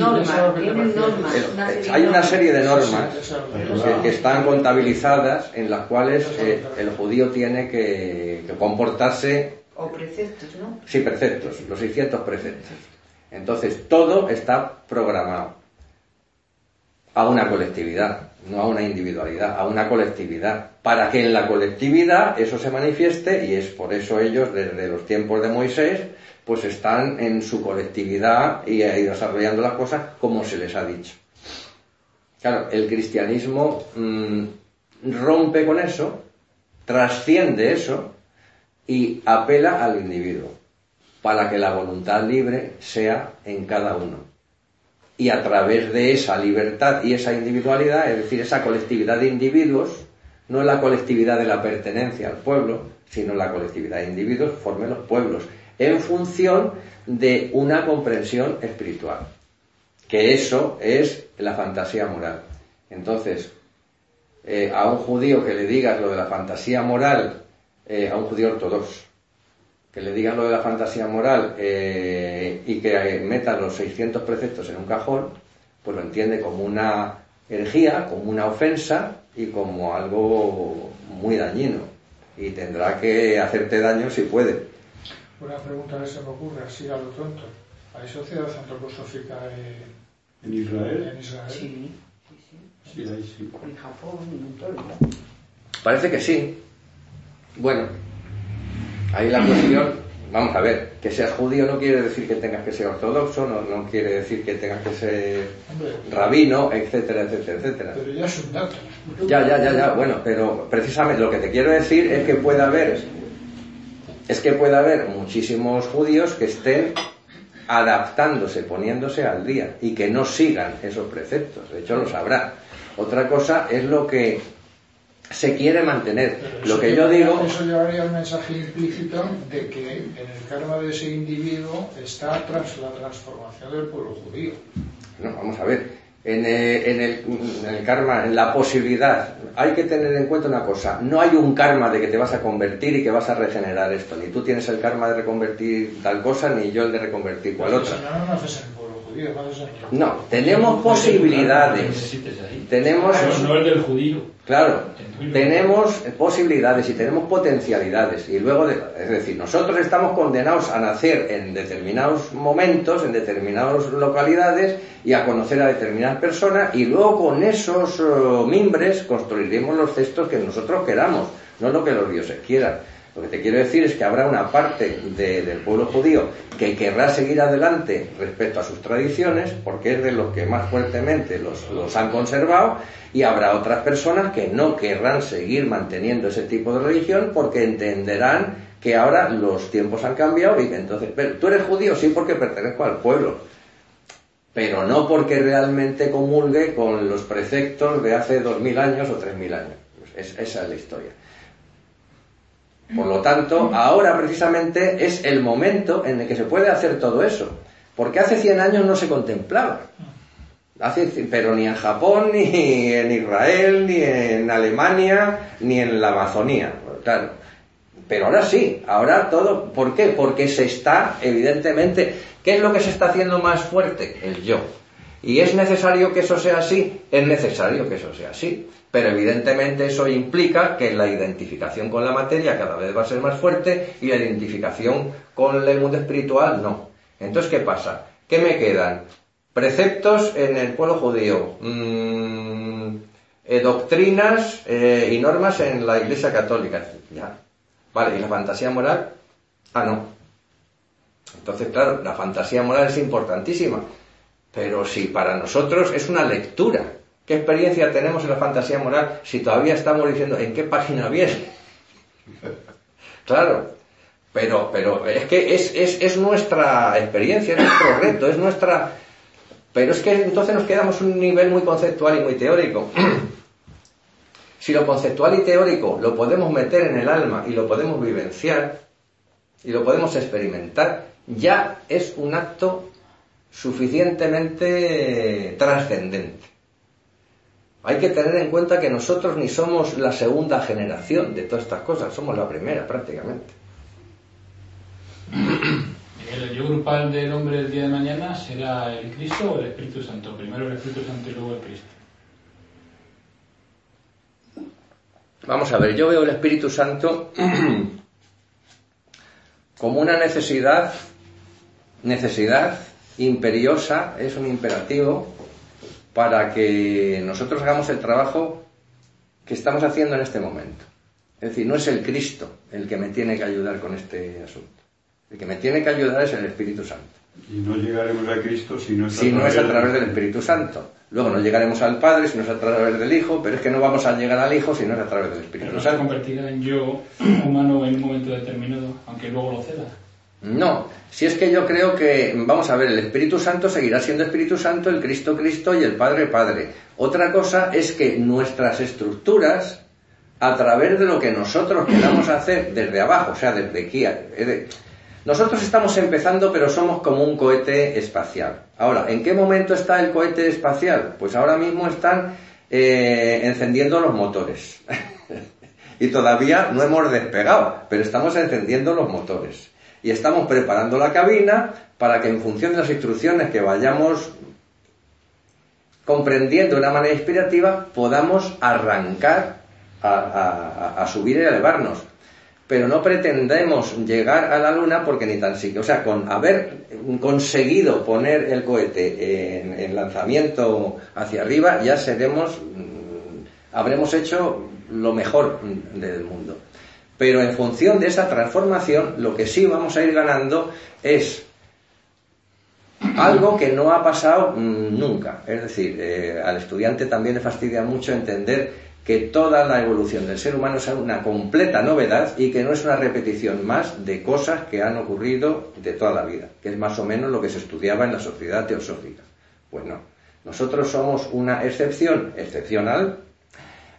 una serie hay de una normas. serie de Sí, normas que están contabilizadas en las cuales eh, el judío tiene que, que comportarse, O preceptos, ¿no? sí, preceptos, los 600 preceptos. Entonces, todo está programado a una colectividad, no a una individualidad, a una colectividad, para que en la colectividad eso se manifieste y es por eso ellos desde los tiempos de Moisés pues están en su colectividad y, desarrollando las cosas como se les ha dicho. Claro, el cristianismo mm, rompe con eso, trasciende eso y apela al individuo para que la voluntad libre sea en cada uno. Y a través de esa libertad y esa individualidad, es decir, esa colectividad de individuos, no la colectividad de la pertenencia al pueblo, sino la colectividad de individuos, formen los pueblos, en función de una comprensión espiritual. Que eso es la fantasía moral. Entonces, eh, a un judío que le digas lo de la fantasía moral, eh, a un judío ortodoxo, que le digas lo de la fantasía moral eh, y que meta los 600 preceptos en un cajón, pues lo entiende como una herejía, como una ofensa y como algo muy dañino. Y tendrá que hacerte daño si puede. Una pregunta que se me ocurre, así a lo tonto. ¿Hay sociedad antroposófica en, En Israel. en Israel? Sí, sí, sí. Sí, ahí sí. En Japón, en todo. Parece que sí. Bueno, ahí la cuestión, vamos a ver, que seas judío no quiere decir que tengas que ser ortodoxo, no, no quiere decir que tengas que ser Hombre, rabino, etcétera, etcétera, etcétera. pero ya es un dato. Ya, ya, ya, ya, bueno, pero precisamente lo que te quiero decir es que puede haber, es que puede haber muchísimos judíos que estén adaptándose, poniéndose al día y que no sigan esos preceptos. De hecho, lo sabrá. Otra cosa es lo que se quiere mantener. Pero Lo que yo digo, Eso llevaría el mensaje implícito de que en el karma de ese individuo está tras la transformación del pueblo judío. no, vamos a ver, en, eh, en el, en el karma, en la posibilidad, hay que tener en cuenta una cosa, no hay un karma de que te vas a convertir y que vas a regenerar esto, ni tú tienes el karma de reconvertir tal cosa, ni yo el de reconvertir cual otra. Si no, no No, tenemos posibilidades, tenemos... No el del judío. Claro, tenemos posibilidades y tenemos potencialidades. Y luego, de- es decir, nosotros estamos condenados a nacer en determinados momentos, en determinadas localidades y a conocer a determinadas personas y luego con esos eh, mimbres construiremos los cestos que nosotros queramos, no lo que los dioses quieran. Lo que te quiero decir es que habrá una parte de- del pueblo judío que querrá seguir adelante respecto a sus tradiciones, porque es de los que más fuertemente los, han conservado, y habrá otras personas que no querrán seguir manteniendo ese tipo de religión porque entenderán que ahora los tiempos han cambiado y que entonces, pero tú eres judío, sí, porque pertenezco al pueblo, pero no porque realmente comulgue con los preceptos de hace dos mil años o tres mil años. Pues es- esa es la historia. Por lo tanto, ahora precisamente es el momento en el que se puede hacer todo eso, porque hace 100 años no se contemplaba. Hace, pero ni en Japón, ni en Israel, ni en Alemania, ni en la Amazonía. Claro. Pero ahora sí, ahora todo. ¿Por qué? Porque se está, evidentemente, ¿qué es lo que se está haciendo más fuerte? El yo. ¿Y es necesario que eso sea así? Es necesario que eso sea así. Pero evidentemente eso implica que la identificación con la materia cada vez va a ser más fuerte y la identificación con el mundo espiritual no. Entonces, ¿qué pasa? ¿Qué me quedan? Preceptos en el pueblo judío, mm, eh, doctrinas eh, y normas en la Iglesia Católica. Ya. Vale, ¿y la fantasía moral? Ah, no. Entonces, claro, la fantasía moral es importantísima. Pero si para nosotros es una lectura, ¿qué experiencia tenemos en la fantasía moral si todavía estamos diciendo en qué página viene? *laughs* Claro, pero, pero es que es, es, es nuestra experiencia, es nuestro *coughs* reto, es nuestra... Pero es que entonces nos quedamos un nivel muy conceptual y muy teórico. *coughs* Si lo conceptual y teórico lo podemos meter en el alma y lo podemos vivenciar y lo podemos experimentar, ya es un acto suficientemente trascendente. Hay que tener en cuenta que nosotros ni somos la segunda generación de todas estas cosas, somos la primera prácticamente. El yo grupal del hombre el día de mañana será el Cristo o el Espíritu Santo. Primero el Espíritu Santo y luego el Cristo. Vamos a ver, yo veo el Espíritu Santo *clears throat* como una necesidad, necesidad imperiosa, es un imperativo para que nosotros hagamos el trabajo que estamos haciendo en este momento. Es decir, no es el Cristo el que me tiene que ayudar con este asunto. El que me tiene que ayudar es el Espíritu Santo. Y no llegaremos a Cristo si no es Si no es a través del Espíritu Santo. Luego no llegaremos al Padre si no es a través del Hijo, pero es que no vamos a llegar al Hijo si no es a través del Pero Espíritu no se Santo. convertirá en yo humano en un momento determinado, aunque luego lo ceda. No, si es que yo creo que, vamos a ver, el Espíritu Santo seguirá siendo Espíritu Santo, el Cristo Cristo y el Padre Padre. Otra cosa es que nuestras estructuras, a través de lo que nosotros queramos hacer desde abajo, o sea, desde aquí, de- nosotros estamos empezando, pero somos como un cohete espacial. Ahora, ¿en qué momento está el cohete espacial? Pues ahora mismo están eh, encendiendo los motores. *laughs* y todavía no hemos despegado, pero estamos encendiendo los motores. Y estamos preparando la cabina para que en función de las instrucciones que vayamos comprendiendo de una manera inspirativa, podamos arrancar a, subir y elevarnos. Pero no pretendemos llegar a la luna porque ni tan siquiera, o sea, con haber conseguido poner el cohete en, en lanzamiento hacia arriba, ya seremos, mm, habremos hecho lo mejor del mundo. Pero en función de esa transformación, lo que sí vamos a ir ganando es algo que no ha pasado mm, nunca. Es decir, eh, al estudiante también le fastidia mucho entender que toda la evolución del ser humano es una completa novedad y que no es una repetición más de cosas que han ocurrido de toda la vida, que es más o menos lo que se estudiaba en la sociedad teosófica. Pues no, nosotros somos una excepción excepcional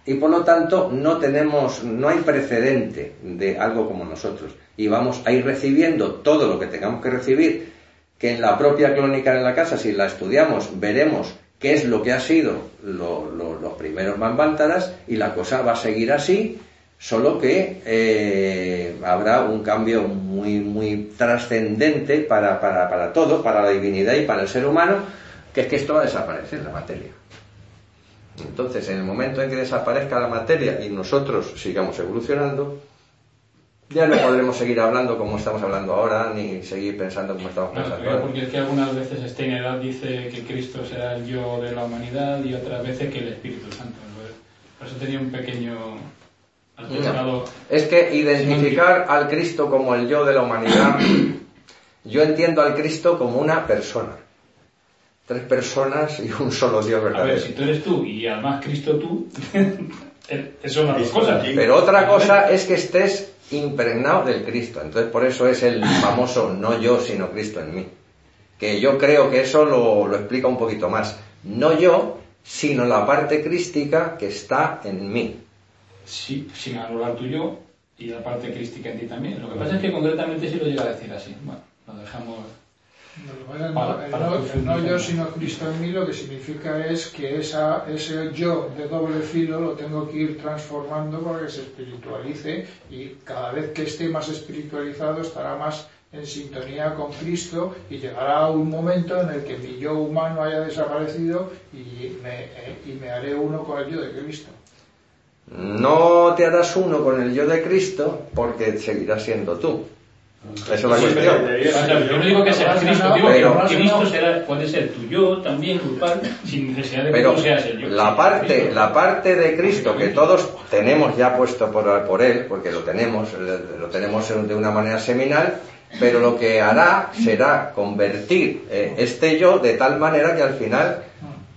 y por lo tanto no tenemos, no hay precedente de algo como nosotros y vamos a ir recibiendo todo lo que tengamos que recibir, que en la propia clónica en la casa, si la estudiamos, veremos qué es lo que ha sido lo- los primeros Manvántaras y la cosa va a seguir así, solo que eh, habrá un cambio muy, muy trascendente para, para, para todo, para la divinidad y para el ser humano, que es que esto va a desaparecer, la materia. Entonces, en el momento en que desaparezca la materia y nosotros sigamos evolucionando, ya no podremos seguir hablando como estamos hablando ahora, ni seguir pensando como estamos pensando ahora. porque es que algunas veces Steiner dice que Cristo será el yo de la humanidad y otras veces que el Espíritu Santo. Por eso tenía un pequeño. Es que identificar al Cristo como el yo de la humanidad, yo entiendo al Cristo como una persona. Tres personas y un solo Dios A ver, verdadero. si tú eres tú y además Cristo tú, *laughs* eso son las dos cosas. Pero otra cosa es que estés impregnado del Cristo. Entonces por eso es el famoso no yo, sino Cristo en mí. Que yo creo que eso lo, lo explica un poquito más. No yo, sino la parte crística que está en mí. Sí, sin anular tu yo y la parte crística en ti también. Lo que pasa es que concretamente sí lo llega a decir así. Bueno, lo dejamos. Para- no- el para no, tu el no yo sino Cristo en mí lo que significa es que esa, ese yo de doble filo lo tengo que ir transformando para que se espiritualice y cada vez que esté más espiritualizado estará más en sintonía con Cristo y llegará un momento en el que mi yo humano haya desaparecido y me, eh, y me haré uno con el yo de Cristo. No te harás uno con el yo de Cristo porque seguirás siendo tú. Esa es la Sí, cuestión. O sea, yo no digo que sea Cristo, digo Pero- que Cristo será, puede ser tu yo también grupal, sin necesidad de que Pero tú seas el yo. la parte, la parte de Cristo que todos tenemos ya puesto por, por Él, porque lo tenemos, lo tenemos de una manera seminal, pero lo que hará será convertir eh, este yo de tal manera que al final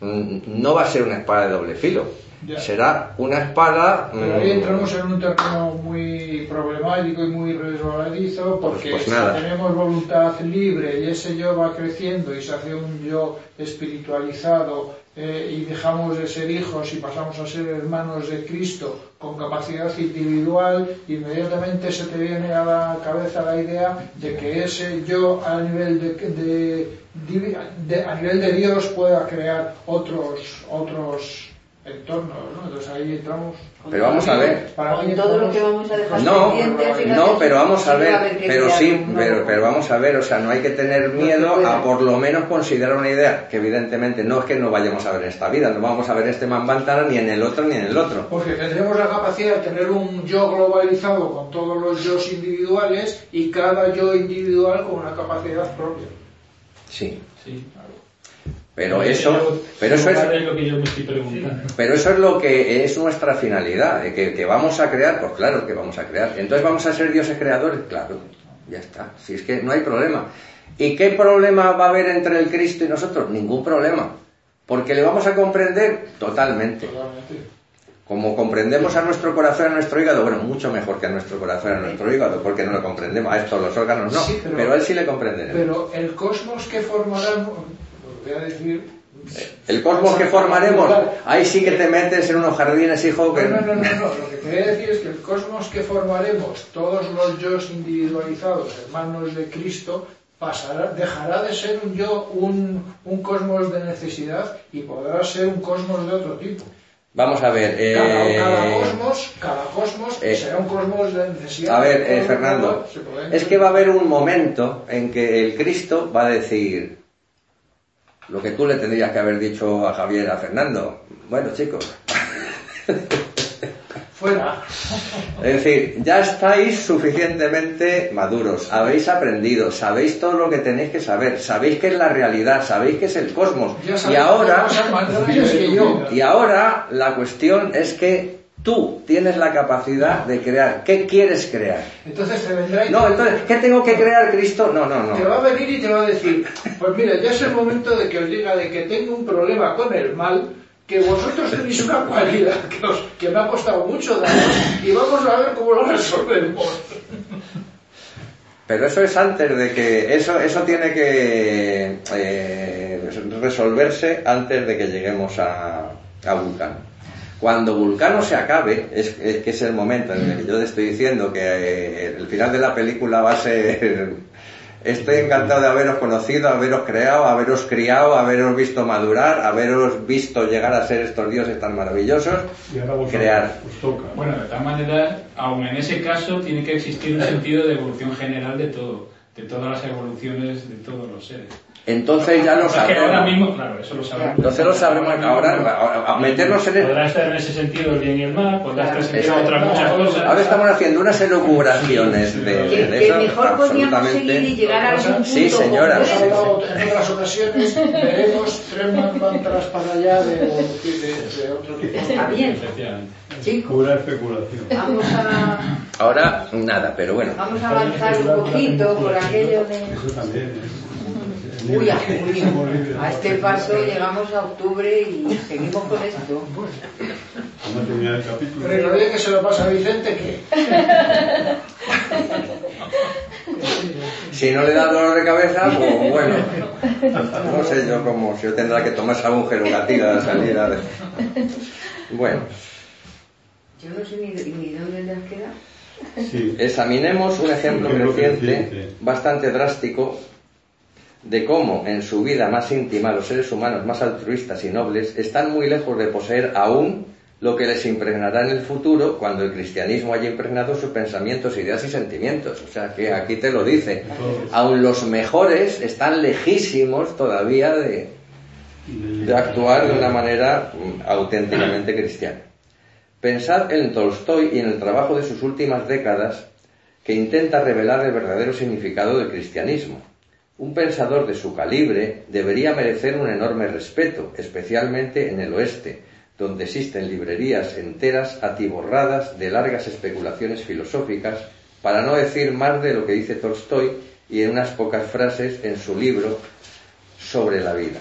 mm, no va a ser una espada de doble filo, Ya. será una espada... Pero ahí mm, entramos en un terreno muy problemático y muy resbaladizo porque Pues- pues si tenemos voluntad libre y ese yo va creciendo y se hace un yo espiritualizado eh, y dejamos de ser hijos y pasamos a ser hermanos de Cristo con capacidad individual, inmediatamente se te viene a la cabeza la idea de que ese yo a nivel de, de- divi- de- a nivel de Dios pueda crear otros otros ¿no? Entonces ahí entramos. Pero vamos a ver. Para mí todo lo que vamos a dejar No, pendiente, no, pero vamos a ver, pero sí, pero, pero vamos a ver, o sea, no hay que tener miedo a por lo menos considerar una idea, que evidentemente no es que no vayamos a ver en esta vida, no vamos a ver este Manvantara ni en el otro ni en el otro. Porque tendremos la capacidad de tener un yo globalizado con todos los yo individuales y cada yo individual con una capacidad propia. Sí, Sí. Pero eso, pero eso es, pero eso es lo que es nuestra finalidad, de que, que vamos a crear, pues claro que vamos a crear. Entonces vamos a ser dioses creadores, claro, ya está. Si es que no hay problema. ¿Y qué problema va a haber entre el Cristo y nosotros? Ningún problema. Porque le vamos a comprender totalmente. Como comprendemos a nuestro corazón, a nuestro hígado, bueno, mucho mejor que a nuestro corazón, a nuestro hígado, porque no lo comprendemos. A estos los órganos no, Sí, pero- pero, a él sí le comprenderemos. Pero el cosmos que formarán, voy a decir... El cosmos que formaremos, ahí sí que te metes en unos jardines, hijo, que... No, no, no, no, no. Lo que quería decir es que el cosmos que formaremos, todos los yo individualizados, hermanos de Cristo, pasará, dejará de ser un yo, un, un cosmos de necesidad y podrá ser un cosmos de otro tipo. Vamos a ver, Cada, eh, cada cosmos, cada cosmos eh, será un cosmos de necesidad. A ver, eh, Fernando, es que va a haber un momento en que el Cristo va a decir lo que tú le tendrías que haber dicho a Javier, a Fernando. Bueno, chicos, Fuera. Es decir, ya estáis suficientemente maduros, habéis aprendido, sabéis todo lo que tenéis que saber, sabéis qué es la realidad, sabéis qué es el cosmos. Y ahora, y ahora la cuestión es que tú tienes la capacidad de crear. ¿Qué quieres crear? Entonces te vendrá y No, entonces, ¿qué tengo que crear, Cristo? No, no, te no. va a venir y te va a decir, pues mira, ya es el momento de que os diga de que tengo un problema con el mal que vosotros tenéis una cualidad que, os- que me ha costado mucho daros y vamos a ver cómo lo resolvemos. Pero eso es antes de que. Eso, eso tiene que eh, resolverse antes de que lleguemos a, a Vulcano. Cuando Vulcano se acabe, es, es que es el momento en el que yo te estoy diciendo que eh, el final de la película va a ser. *laughs* Estoy encantado de haberos conocido, haberos creado, haberos criado, haberos visto madurar, haberos visto llegar a ser estos dioses tan maravillosos. Y ahora vosotros Crear. os toca. Bueno, de tal manera, aun en ese caso, tiene que existir un sentido de evolución general de todo, de todas las evoluciones de todos los seres. Entonces ya lo que ahora sabremos. mismo, claro, eso lo sabemos. Entonces lo sabremos ahora, a- a meternos en el- Podrá estar en ese sentido el bien y el mal, podrá estar en ese sentido Exacto. otras muchas cosas. Ahora estamos haciendo unas elucubraciones de, Que, de que eso, mejor podíamos seguir y absolutamente. llegar a algún punto. Sí, señora. En otras ocasiones, veremos tres mantras para allá de, de, de otro tipo. Está bien. Pura especulación. Vamos a, Ahora nada, pero bueno. vamos a avanzar un poquito por aquello de... Eso también es. Uy, a julio. A este paso llegamos a octubre y seguimos con esto. A el capítulo. Pero lo bien que se lo pasa a Vicente, que Si no le da dolor de cabeza, pues bueno. No sé yo cómo, si yo tendrá que tomar algún gerogatina de salida de... Bueno, Yo no sé ni, ni dónde le has quedado. Sí. examinemos un ejemplo creciente. bastante drástico, de cómo en su vida más íntima los seres humanos más altruistas y nobles están muy lejos de poseer aún lo que les impregnará en el futuro cuando el cristianismo haya impregnado sus pensamientos, ideas y sentimientos. O sea que aquí te lo dice. Aún los mejores están lejísimos todavía de, de actuar de una manera mm, auténticamente cristiana. Pensad en Tolstoy y en el trabajo de sus últimas décadas que intenta revelar el verdadero significado del cristianismo. Un pensador de su calibre debería merecer un enorme respeto, especialmente en el oeste, donde existen librerías enteras atiborradas de largas especulaciones filosóficas, para no decir más de lo que dice Tolstoy y en unas pocas frases en su libro sobre la vida.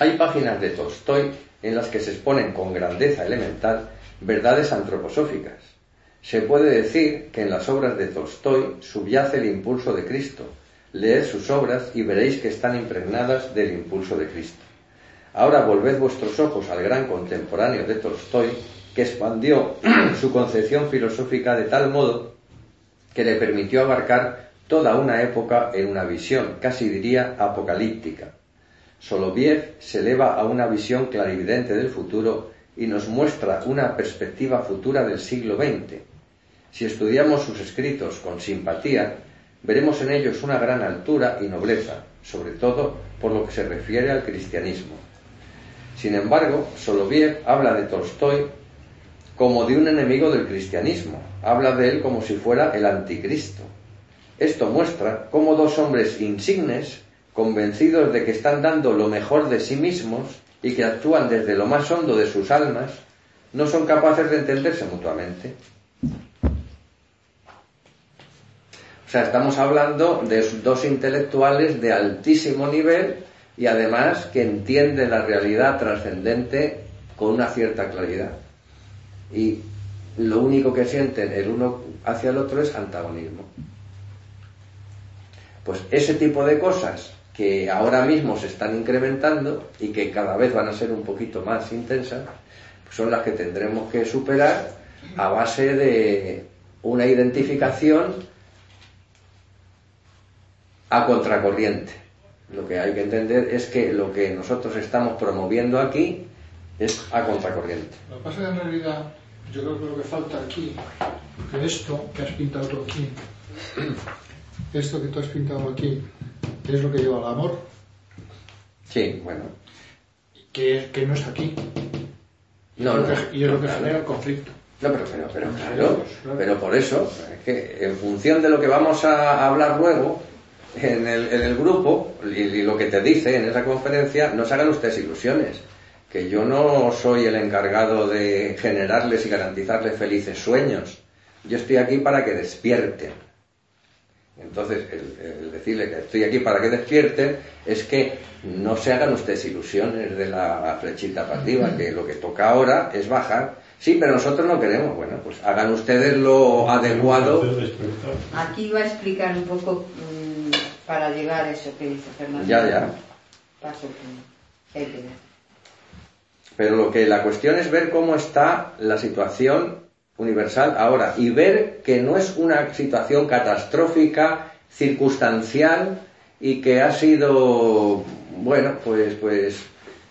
Hay páginas de Tolstoy en las que se exponen con grandeza elemental verdades antroposóficas. Se puede decir que en las obras de Tolstoy subyace el impulso de Cristo. Leed sus obras y veréis que están impregnadas del impulso de Cristo. Ahora volved vuestros ojos al gran contemporáneo de Tolstoy, que expandió *clears throat* su concepción filosófica de tal modo que le permitió abarcar toda una época en una visión, casi diría apocalíptica. Soloviev se eleva a una visión clarividente del futuro y nos muestra una perspectiva futura del siglo XX. Si estudiamos sus escritos con simpatía, veremos en ellos una gran altura y nobleza, sobre todo por lo que se refiere al cristianismo. Sin embargo, Soloviev habla de Tolstoy como de un enemigo del cristianismo, habla de él como si fuera el anticristo. Esto muestra cómo dos hombres insignes, convencidos de que están dando lo mejor de sí mismos y que actúan desde lo más hondo de sus almas, no son capaces de entenderse mutuamente. O sea, estamos hablando de dos intelectuales de altísimo nivel y además que entienden la realidad trascendente con una cierta claridad. Y lo único que sienten el uno hacia el otro es antagonismo. Pues ese tipo de cosas que ahora mismo se están incrementando y que cada vez van a ser un poquito más intensas, pues son las que tendremos que superar a base de una identificación a contracorriente. Lo que hay que entender es que lo que nosotros estamos promoviendo aquí es a contracorriente. Lo que pasa es que en realidad yo creo que lo que falta aquí, que esto que has pintado tú aquí, *clears throat* esto que tú has pintado aquí, es lo que lleva al amor, Sí, bueno. que, que no está aquí. No, y, es lo no, que, y es lo no, que claro. genera el conflicto. No, pero, pero, pero claro, Claro. pero por eso, es que en función de lo que vamos a hablar luego en el, en el grupo y, y lo que te dice en esa conferencia, no se hagan ustedes ilusiones, que yo no soy el encargado de generarles y garantizarles felices sueños. Yo estoy aquí para que despierten. Entonces, el, el decirle que estoy aquí para que despierten es que no se hagan ustedes ilusiones de la flechita para arriba, que lo que toca ahora es bajar. Sí, pero nosotros no queremos. Bueno, pues hagan ustedes lo adecuado. Aquí va a explicar un poco para llegar a eso que dice Fernando. Ya, ya. Paso que hay que ver. Pero lo que la cuestión es ver cómo está la situación universal ahora y ver que no es una situación catastrófica, circunstancial y que ha sido, bueno, pues, pues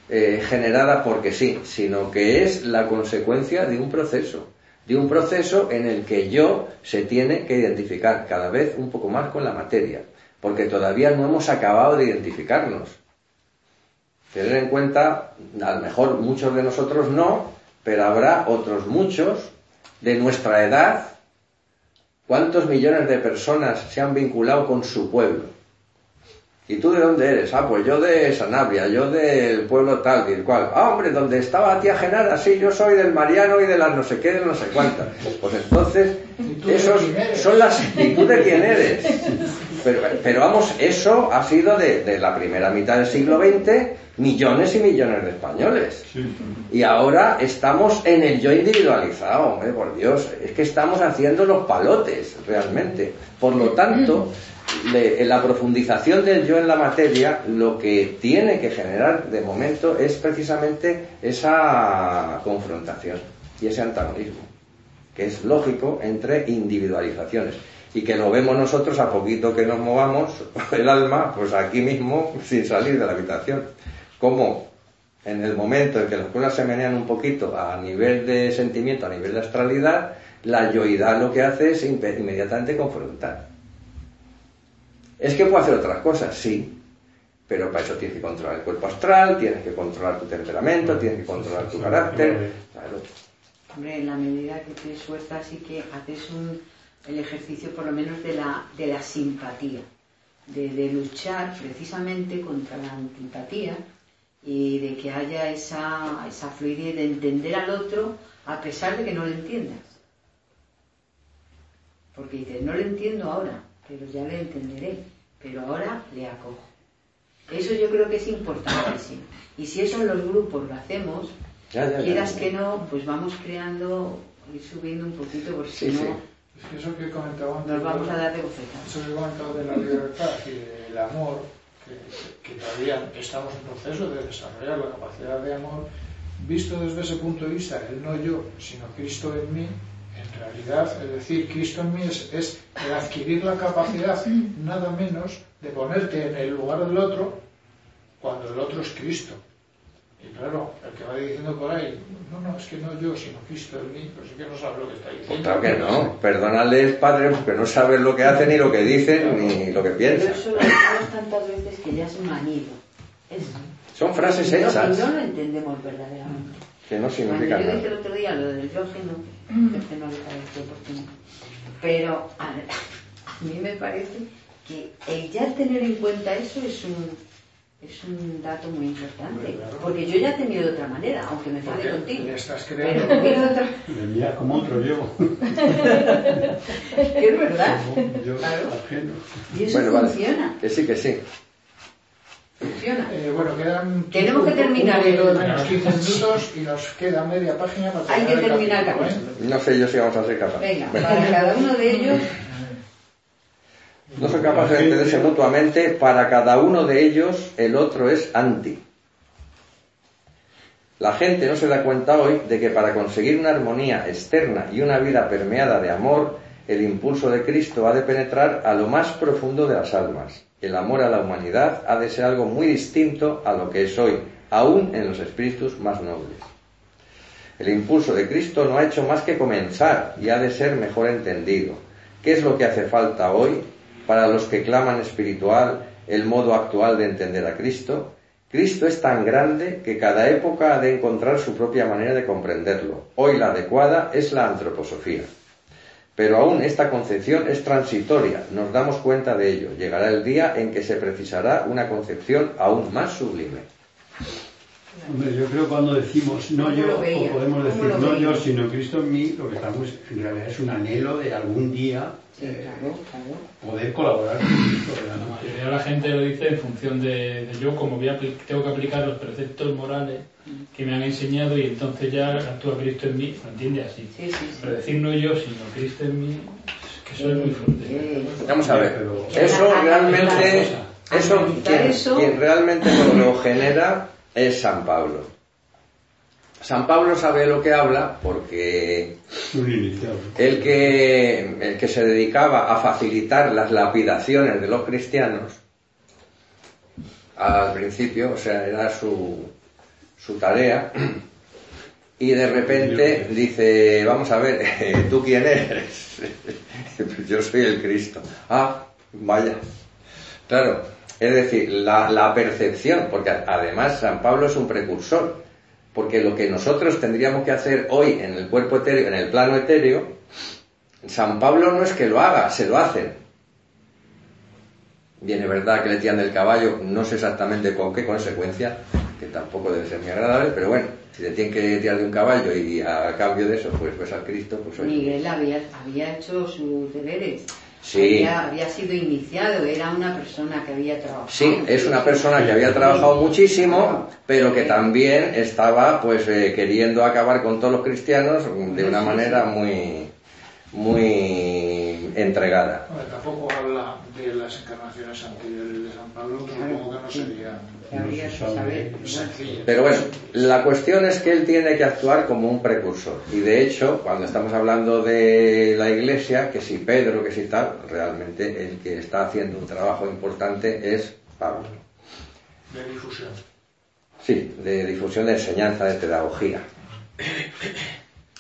eh, generada porque sí, sino que es la consecuencia de un proceso, de un proceso en el que yo se tiene que identificar cada vez un poco más con la materia, porque todavía no hemos acabado de identificarnos. Tener en cuenta, a lo mejor muchos de nosotros no, pero habrá otros muchos de nuestra edad. ¿Cuántos millones de personas se han vinculado con su pueblo? ¿Y tú de dónde eres? Ah, pues yo de Sanabria, yo del pueblo tal y cual. Ah, hombre, donde estaba tía Genara, sí, yo soy del Mariano y de las no sé qué, de no sé cuántas. Pues entonces, esos son las... ¿Y tú de quién eres? Pero, pero vamos, eso ha sido de, de la primera mitad del siglo XX millones y millones de españoles. Sí. Y ahora estamos en el yo individualizado, hombre, por Dios. Es que estamos haciendo los palotes, realmente. Por lo tanto, en la profundización del yo en la materia, lo que tiene que generar de momento es precisamente esa confrontación y ese antagonismo, que es lógico entre individualizaciones. Y que lo vemos nosotros a poquito que nos movamos *laughs* el alma, pues aquí mismo, sin salir de la habitación. Como en el momento en que las cosas se menean un poquito a nivel de sentimiento, a nivel de astralidad, la yoidad lo que hace es inmediatamente confrontar. Es que puede hacer otras cosas, sí, pero para eso tienes que controlar el cuerpo astral, tienes que controlar tu temperamento, tienes que controlar tu carácter. Claro. Hombre, en la medida que te sueltas y que haces un, el ejercicio por lo menos de la, de la simpatía, de, de luchar precisamente contra la antipatía y de que haya esa, esa fluidez de entender al otro a pesar de que no lo entiendas. Porque dices, no lo entiendo ahora, pero ya le entenderé, pero ahora le acojo. Eso yo creo que es importantísimo. Y si eso en los grupos lo hacemos, Ya, ya, ya. quieras que no, pues vamos creando, ir subiendo un poquito, porque Sí, si sí. Es que eso que he comentado antes, nos vamos a dar de. Eso que he comentado de la libertad y del amor, que, que todavía estamos en proceso de desarrollar la capacidad de amor, visto desde ese punto de vista, el no yo, sino Cristo en mí, en realidad, es decir, Cristo en mí es, es el adquirir la capacidad, nada menos, de ponerte en el lugar del otro cuando el otro es Cristo. Y claro, el que va diciendo por ahí, no, no, es que no yo, sino Cristo en mí, pues es que no sabe lo que está Pues diciendo. claro que no. Perdónales, padre, porque no saben lo que hacen, ni lo que dicen, ni lo que Pero piensan. eso lo decimos tantas veces que ya es manido. Es, Son frases no- hechas Y no lo entendemos verdaderamente. que no Cuando significan yo dije el otro día lo del diógeno, que este no le pareció oportuno, pero a, *laughs* a mí me parece que el ya tener en cuenta eso es un, es un dato muy importante. Claro. Porque yo ya he tenido de otra manera, aunque me enfade contigo. le estás creando. *laughs* otra Me mira como otro yo. *laughs* que es verdad. Yo Claro. Y eso Bueno, vale. funciona. Que sí, que sí. Funciona. Eh, bueno, quedan Tenemos que un- terminar un poquito el- menos 15 minutos y nos queda media página para Hay que terminar capítulo, ¿eh? No sé yo si vamos a ser capaces. Venga, Bueno, para cada uno de ellos, no soy capaces de entenderse mutuamente. Para cada uno de ellos, el otro es anti. La gente no se da cuenta hoy de que para conseguir una armonía externa y una vida permeada de amor, el impulso de Cristo ha de penetrar a lo más profundo de las almas. El amor a la humanidad ha de ser algo muy distinto a lo que es hoy, aún en los espíritus más nobles. El impulso de Cristo no ha hecho más que comenzar y ha de ser mejor entendido. ¿Qué es lo que hace falta hoy para los que claman espiritual el modo actual de entender a Cristo? Cristo es tan grande que cada época ha de encontrar su propia manera de comprenderlo. Hoy la adecuada es la antroposofía. Pero aún esta concepción es transitoria, nos damos cuenta de ello. Llegará el día en que se precisará una concepción aún más sublime. Hombre, yo creo que cuando decimos no ¿Cómo yo, o podemos ¿Cómo decir no yo, sino Cristo en mí, lo que estamos en realidad es un anhelo de algún día Sí, eh, claro, claro. poder colaborar con Cristo La realmente. mayoría de la gente lo dice en función de, de yo, como voy a tengo que aplicar los preceptos morales que me han enseñado y entonces ya actúa Cristo en mí, lo entiende así. Sí, sí, sí. Pero decir no yo, sino Cristo en mí, es que eso es muy fuerte. Vamos a ver, Pero- eso realmente, eso quien, quien realmente lo genera es San Pablo. San Pablo sabe lo que habla porque el que, el que se dedicaba a facilitar las lapidaciones de los cristianos al principio, o sea, era su, su tarea, *clears throat* y de repente dice, vamos a ver, *laughs* ¿tú quién eres? *laughs* Yo soy el Cristo. Ah, vaya. Claro, es decir, la, la percepción, porque además San Pablo es un precursor, porque lo que nosotros tendríamos que hacer hoy en el cuerpo etéreo, en el plano etéreo, San Pablo no es que lo haga, se lo hacen. Bien, es verdad que le tiran del caballo, no sé exactamente con qué consecuencia, que tampoco debe ser muy agradable, pero bueno, si le tienen que tirar de un caballo y a cambio de eso, pues pues al Cristo, pues oye. Miguel había, había hecho sus deberes. Sí. Había, había sido iniciado, era una persona que había trabajado. Sí, es una persona que había trabajado muchísimo, pero que también estaba pues eh, queriendo acabar con todos los cristianos de una manera muy muy entregada. Bueno, tampoco habla de las encarnaciones anteriores de San Pablo, que supongo que no sería. Pero bueno, la cuestión es que él tiene que actuar como un precursor. Y de hecho, cuando estamos hablando de la iglesia, que si Pedro, que si tal, realmente el que está haciendo un trabajo importante es Pablo. de difusión. Sí, de difusión de enseñanza, de pedagogía.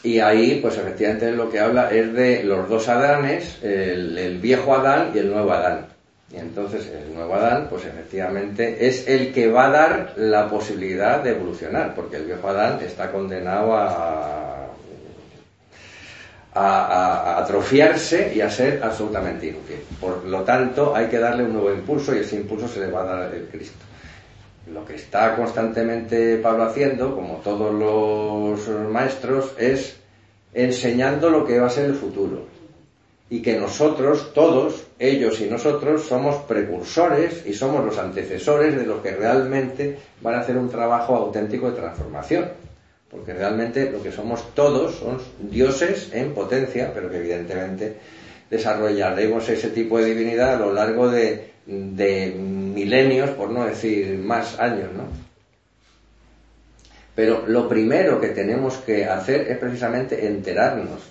Y ahí, pues efectivamente lo que habla es de los dos Adanes, el, viejo Adán y el nuevo Adán. Y entonces el nuevo Adán, pues efectivamente es el que va a dar la posibilidad de evolucionar, porque el viejo Adán está condenado a- a atrofiarse y a ser absolutamente inútil. Por lo tanto, hay que darle un nuevo impulso y ese impulso se le va a dar el Cristo. Lo que está constantemente Pablo haciendo, como todos los maestros, es enseñando lo que va a ser el futuro. Y que nosotros, todos, ellos y nosotros, somos precursores y somos los antecesores de los que realmente van a hacer un trabajo auténtico de transformación. Porque realmente lo que somos todos son dioses en potencia, pero que evidentemente desarrollaremos ese tipo de divinidad a lo largo de, de milenios, por no decir más años, ¿no? Pero lo primero que tenemos que hacer es precisamente enterarnos.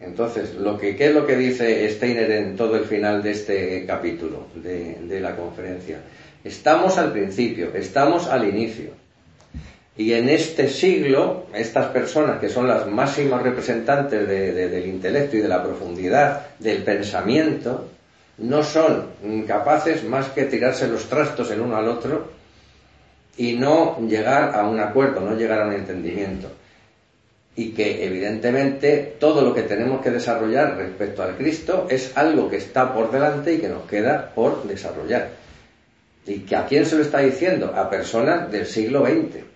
Entonces, lo que, ¿qué es lo que dice Steiner en todo el final de este capítulo de, de la conferencia? Estamos al principio, estamos al inicio. Y en este siglo, estas personas que son las máximas representantes de- de- del intelecto y de la profundidad del pensamiento, no son capaces más que tirarse los trastos el uno al otro y no llegar a un acuerdo, no llegar a un entendimiento. Y que evidentemente todo lo que tenemos que desarrollar respecto al Cristo es algo que está por delante y que nos queda por desarrollar. ¿Y que a quién se lo está diciendo? A personas del siglo XX.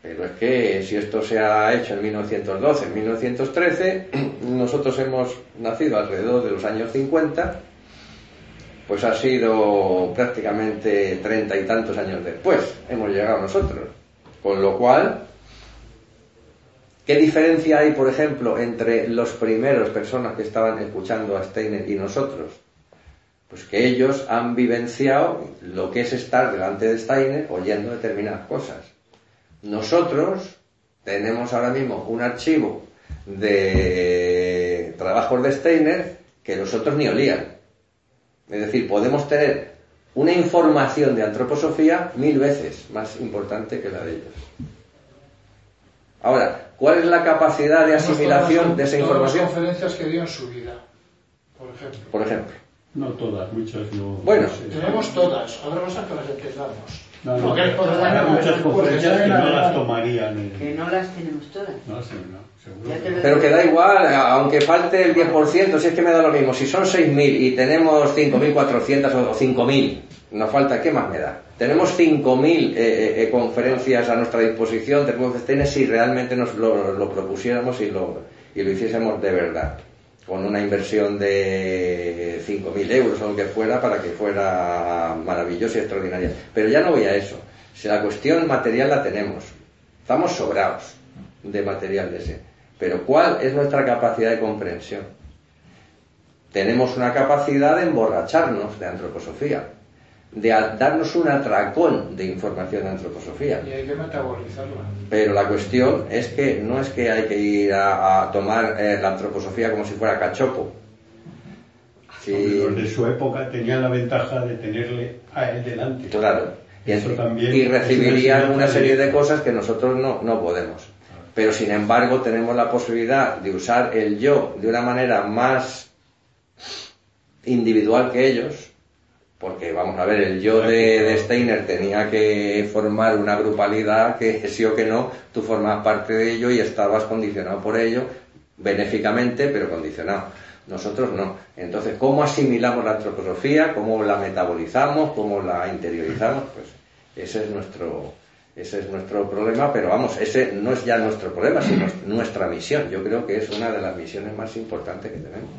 Pero es que si esto se ha hecho en 1912, en 1913, *clears throat* nosotros hemos nacido alrededor de los años 50, pues ha sido prácticamente treinta y tantos años después, hemos llegado nosotros. Con lo cual, ¿qué diferencia hay, por ejemplo, entre los primeros personas que estaban escuchando a Steiner y nosotros? Pues que ellos han vivenciado lo que es estar delante de Steiner oyendo determinadas cosas. Nosotros tenemos ahora mismo un archivo de trabajos de Steiner que los otros ni olían. Es decir, podemos tener una información de antroposofía mil veces más importante que la de ellos. Ahora, ¿cuál es la capacidad de asimilación de esa Todas información? las conferencias que dio en su vida, por ejemplo. Por ejemplo. No todas, muchas no. Bueno, no sé. Tenemos todas, otra cosa que las empezamos. No, no, Porque hay muchas conferencias que no las tomarían. en- Que no las tenemos todas. No sé, no, seguro. Que. Pero que da igual, aunque falte el 10%, si es que me da lo mismo. Si son 6.000 y tenemos 5.400 o 5.000, nos falta, ¿qué más me da? Tenemos 5.000 eh, eh, conferencias a nuestra disposición, tenemos que si realmente nos lo, lo propusiéramos y lo, y lo hiciésemos de verdad con una inversión de 5.000 euros o lo que fuera para que fuera maravilloso y extraordinaria. Pero ya no voy a eso. Si la cuestión material la tenemos, estamos sobrados de material de ese. Pero ¿cuál es nuestra capacidad de comprensión? Tenemos una capacidad de emborracharnos de antroposofía de darnos un atracón de información de antroposofía. Y hay que metabolizarla. Pero la cuestión es que no es que hay que ir a, tomar eh, la antroposofía como si fuera cachopo. Si... Los de su época tenían la ventaja de tenerle a él delante. Claro. Y, y recibirían una serie de cosas que nosotros no, no podemos. Pero sin embargo tenemos la posibilidad de usar el yo de una manera más individual que ellos, porque vamos a ver, el yo de, Steiner tenía que formar una grupalidad que *laughs* sí o que no, tú formas parte de ello y estabas condicionado por ello, benéficamente, pero condicionado. Nosotros no. Entonces, ¿cómo asimilamos la antroposofía? ¿Cómo la metabolizamos? ¿Cómo la interiorizamos? *laughs* Pues ese es nuestro, ese es nuestro problema, pero vamos, ese no es ya nuestro problema, sino nuestra misión. Yo creo que es una de las misiones más importantes que tenemos.